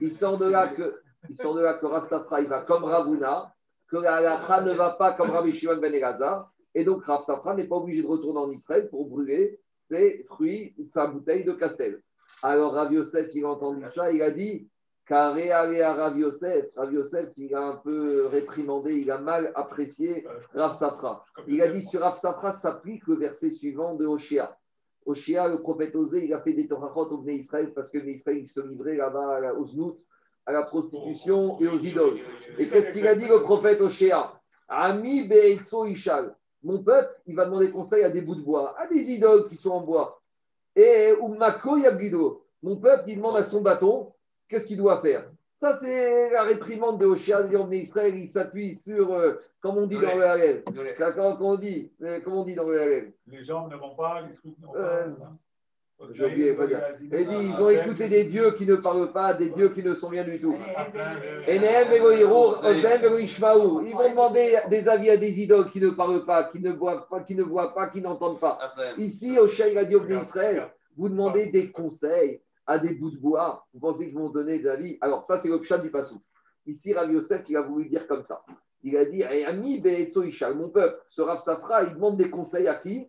il sort de là que... Il sort de là que Rav Safra, il va comme Ravuna, que la halakha ne va pas comme Rabbi Shimon ben Elazar, et donc Rav Safra n'est pas obligé de retourner en Israël pour brûler ses fruits, sa bouteille de Castel. Alors Rav Yosef, il a entendu ça, il a dit Carré à Rav Yosef. Rav Yosef, il a un peu réprimandé, il a mal apprécié Rav Safra. Il a dit sur Rav Safra s'applique le verset suivant de Oshéa. Oshia, le prophète Osé, il a fait des torahot au Bnei Israël parce que les Israël se livraient là-bas aux Znout, à la prostitution et aux idoles. Et qu'est-ce qu'il a dit le prophète Oshia Ami Beitso Ishal. Mon peuple, il va demander conseil à des bouts de bois, à des idoles qui sont en bois. Et Umako Yagido. Mon peuple, il demande à son bâton, qu'est-ce qu'il doit faire? Ça, c'est la réprimande de Oshia, Israël, il s'appuie sur, euh, comme on dit dans le Halel. Comment on dit, euh, comment on dit dans le Halel Les jambes ne vont pas, les trucs ne vont euh, pas. J'ai oublié, Et dit, ils ont écouté des dieux qui ne parlent pas, des dieux qui ne sont rien du tout. Ils vont demander des avis à des idoles qui ne parlent pas, qui ne voient pas, qui ne voient pas, qui n'entendent pas. Ici, au Shaï Radio d'Israël, vous demandez des conseils à des bouts de bois. Vous pensez qu'ils vont donner des avis? Alors, ça, c'est le chat du passou. Ici, Rav Yosef, il a voulu dire comme ça. Il a dit Ami mon peuple, ce Rav Safra, il demande des conseils à qui?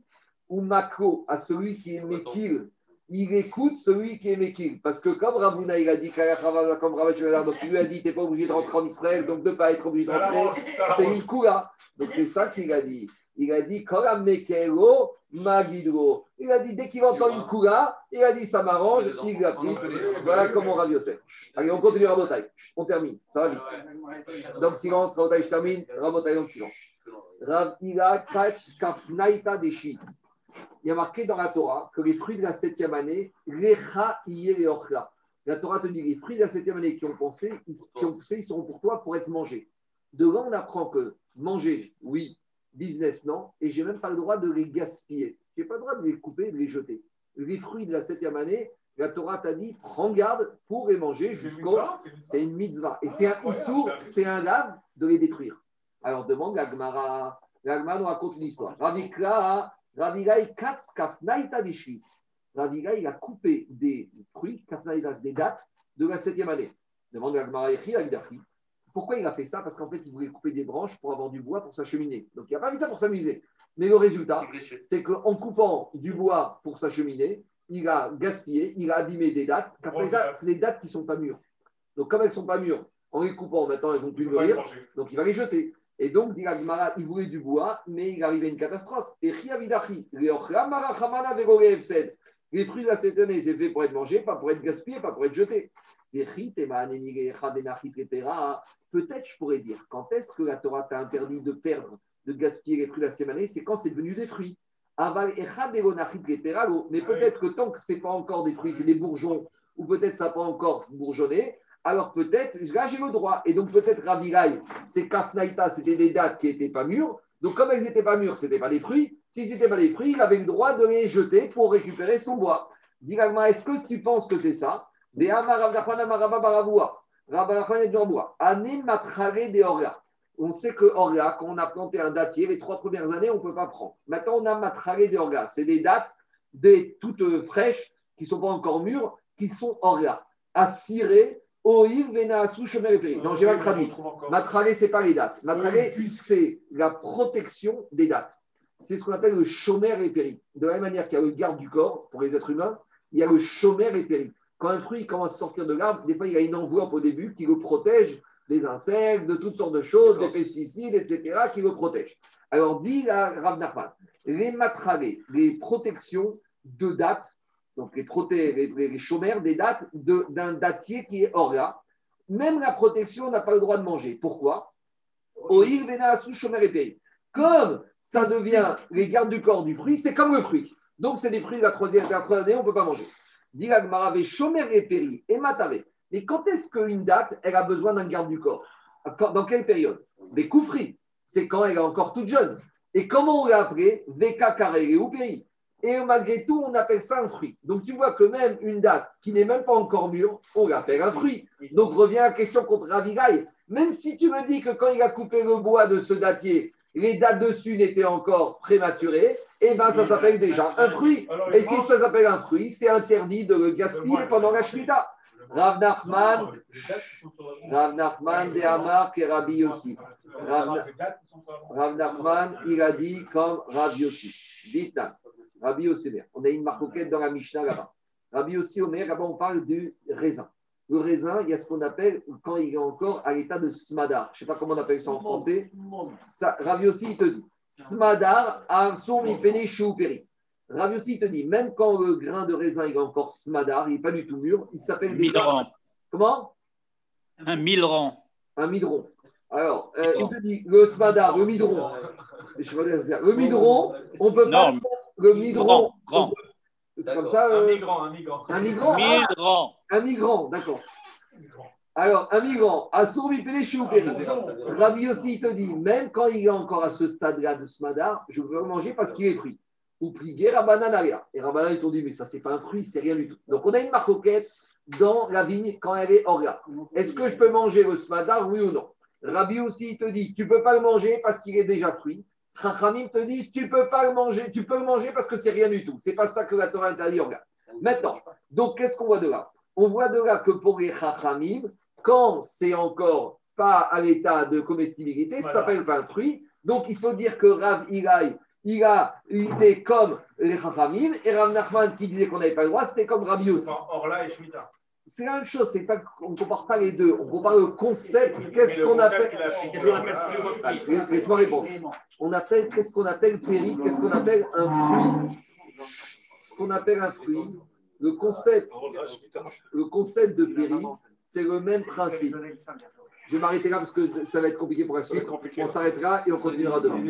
Ou Mako, à celui qui est Mekil il écoute celui qui est Mekil. Parce que comme Ravuna, il a dit, comme donc il lui a dit, tu n'es pas obligé de rentrer en Israël, donc de ne pas être obligé de rentrer, c'est une coula. Donc c'est ça qu'il a dit. Il a dit, Mekelo Magidro. Il a dit, dès qu'il entend une coula, il a dit, ça m'arrange, il l'a pris. Voilà comment Rav Yosef. Allez, on continue Rabotai. On termine, ça va vite. Donc silence, Rabotai, je termine. Rabotai, donc silence. Rav Ila Katz Kafnaita Deshit il y a marqué dans la Torah que les fruits de la septième année, Lecha La Torah te dit les fruits de la septième année qui ont pensé, ils, qui ont poussé, ils seront pour toi pour être mangés. De là, on apprend que manger, oui, business, non, et j'ai même pas le droit de les gaspiller. Je n'ai pas le droit de les couper, de les jeter. Les fruits de la septième année, la Torah t'a dit, prends garde pour les manger jusqu'au. C'est une mitzvah. Et c'est un issour, c'est un lave de les détruire. Alors demande la Gemara. La Gemara nous raconte une histoire. Ravikla, Ravigai Katz Kafnaita des Ravigai, il a coupé des fruits, des dates de la septième année. Demande à Agdachi. Pourquoi il a fait ça? Parce qu'en fait, il voulait couper des branches pour avoir du bois pour sa cheminée. Donc, il n'a pas fait ça pour s'amuser. Mais le résultat, c'est qu'en coupant du bois pour sa cheminée, il a gaspillé, il a abîmé des dates. c'est des dates qui ne sont pas mûres. Donc, comme elles ne sont pas mûres, en les coupant, maintenant, elles ne vont plus mûrir. Donc, il va les jeter. Et donc, dit il voulait du bois, mais il arrivait une catastrophe. Et les fruits de la cette année, c'est fait pour être mangés, pas pour être gaspillés, pas pour être jetés. Peut-être je pourrais dire, quand est-ce que la Torah t'a interdit de perdre, de gaspiller les fruits de la année C'est quand c'est devenu des fruits. Mais peut-être que tant que ce n'est pas encore des fruits, c'est des bourgeons, ou peut-être ça n'a pas encore bourgeonné, alors peut-être, là j'ai le droit. Et donc peut-être Ravilaï, c'est Kafnaïta, c'était des dates qui n'étaient pas mûres. Donc comme elles n'étaient pas mûres, ce n'étaient pas des fruits. Si ce n'étaient pas des fruits, il avait le droit de les jeter pour récupérer son bois. Dis est-ce que tu penses que c'est ça? On sait que Orga, quand on a planté un datier, les trois premières années, on ne peut pas prendre. Maintenant, on a matralé des Orga. C'est des dates des toutes fraîches, qui ne sont pas encore mûres, qui sont Orga. À cirer Oïr Venaasu Shomer et Non, j'ai mal traduit. Matralé, ce n'est pas les dates. Matralé, c'est la protection des dates. C'est ce qu'on appelle le Shomer et péri. De la même manière qu'il y a le garde du corps pour les êtres humains, il y a le Shomer et péri. Quand un fruit commence à sortir de l'arbre, des fois, il y a une enveloppe au début qui le protège des insectes, de toutes sortes de choses, des pesticides, etc., qui le protège. Alors, dit la Rav les matralés, les protections de dates, donc les, les, les chômeurs des dates d'un datier qui est hors là. Même la protection n'a pas le droit de manger. Pourquoi? Comme ça devient les gardes du corps du fruit, c'est comme le fruit. Donc c'est des fruits de la troisième, année, on ne peut pas manger. Dilagmarave, chômeur et péri, et matave. Mais quand est-ce qu'une date, elle a besoin d'un garde du corps? Dans quelle période? Coufris, c'est quand elle est encore toute jeune. Et comment on l'a appelé Veka carré ou pays et malgré tout, on appelle ça un fruit. Donc tu vois que même une date qui n'est même pas encore mûre, on l'appelle un fruit. Donc revient la question contre Ravigaï. Même si tu me dis que quand il a coupé le bois de ce datier, les dates dessus n'étaient encore prématurées, eh bien ça s'appelle déjà un fruit. Et si ça s'appelle un fruit, c'est interdit de le gaspiller pendant la Shemitah. Rav Nachman, Rav Nachman de Amar et Rabbi Yossi. Rav Nachman, il a dit comme Rabbi Yossi. dites Rabbi Omer. On a une marcoquette dans la Mishnah là-bas. Rabbi Omer, là-bas, on parle du raisin. Le raisin, il y a ce qu'on appelle, quand il est encore à l'état de smadar. Je ne sais pas comment on appelle ça en français. Ça, Rabbi aussi, il te dit Smadar, Arson, Mipene, Chouperi. Rav aussi te dit, même quand le grain de raisin est encore smadar, il n'est pas du tout mûr, il s'appelle Midran. Comment? Un midran. Un midron. Alors, euh, il te dit, le smadar, le midron. Le midron, on peut pas Non, le midron. grand. C'est comme ça. Un euh, migrant, un migrant. un migrant. ah, un migrant, d'accord. Alors, un migrant, à son péri. Rabbi aussi, il te dit, même quand il est encore à ce stade-là de Smadar, je veux le manger parce qu'il est pris. Ou plié Rabananaria. Et Rabanan, ils t'ont dit, mais ça, c'est pas un fruit, c'est rien du tout. Donc, on a une marcoquette dans la vigne quand elle est orga. Est-ce que je peux manger le Smadar, oui ou non? Rabbi aussi, il te dit, tu peux pas le manger parce qu'il est déjà fruit. Chachamim te disent, tu peux pas le manger, tu peux le manger parce que c'est rien du tout. C'est pas ça que la Torah interdit orga. Maintenant, donc, qu'est-ce qu'on voit de là? On voit de là que pour les Chachamim, quand c'est encore pas à l'état de comestibilité, ça s'appelle pas un fruit. Donc, il faut dire que Rav Ilaï, il a été comme les Chachamim, et Rav Nachman qui disait qu'on n'avait pas le droit, c'était comme Rabbi aussi. Orla et Shemitah. C'est la même chose, c'est pas, on ne compare pas les deux, on compare le concept, qu'est-ce qu'on appelle. Laisse-moi répondre. On appelle, qu'est-ce qu'on appelle péri, qu'est-ce qu'on appelle un fruit? Ce qu'on appelle un fruit, le concept, le concept de péri, c'est le même principe. Je vais m'arrêter là parce que ça va être compliqué pour la suite. On s'arrêtera et on continuera demain.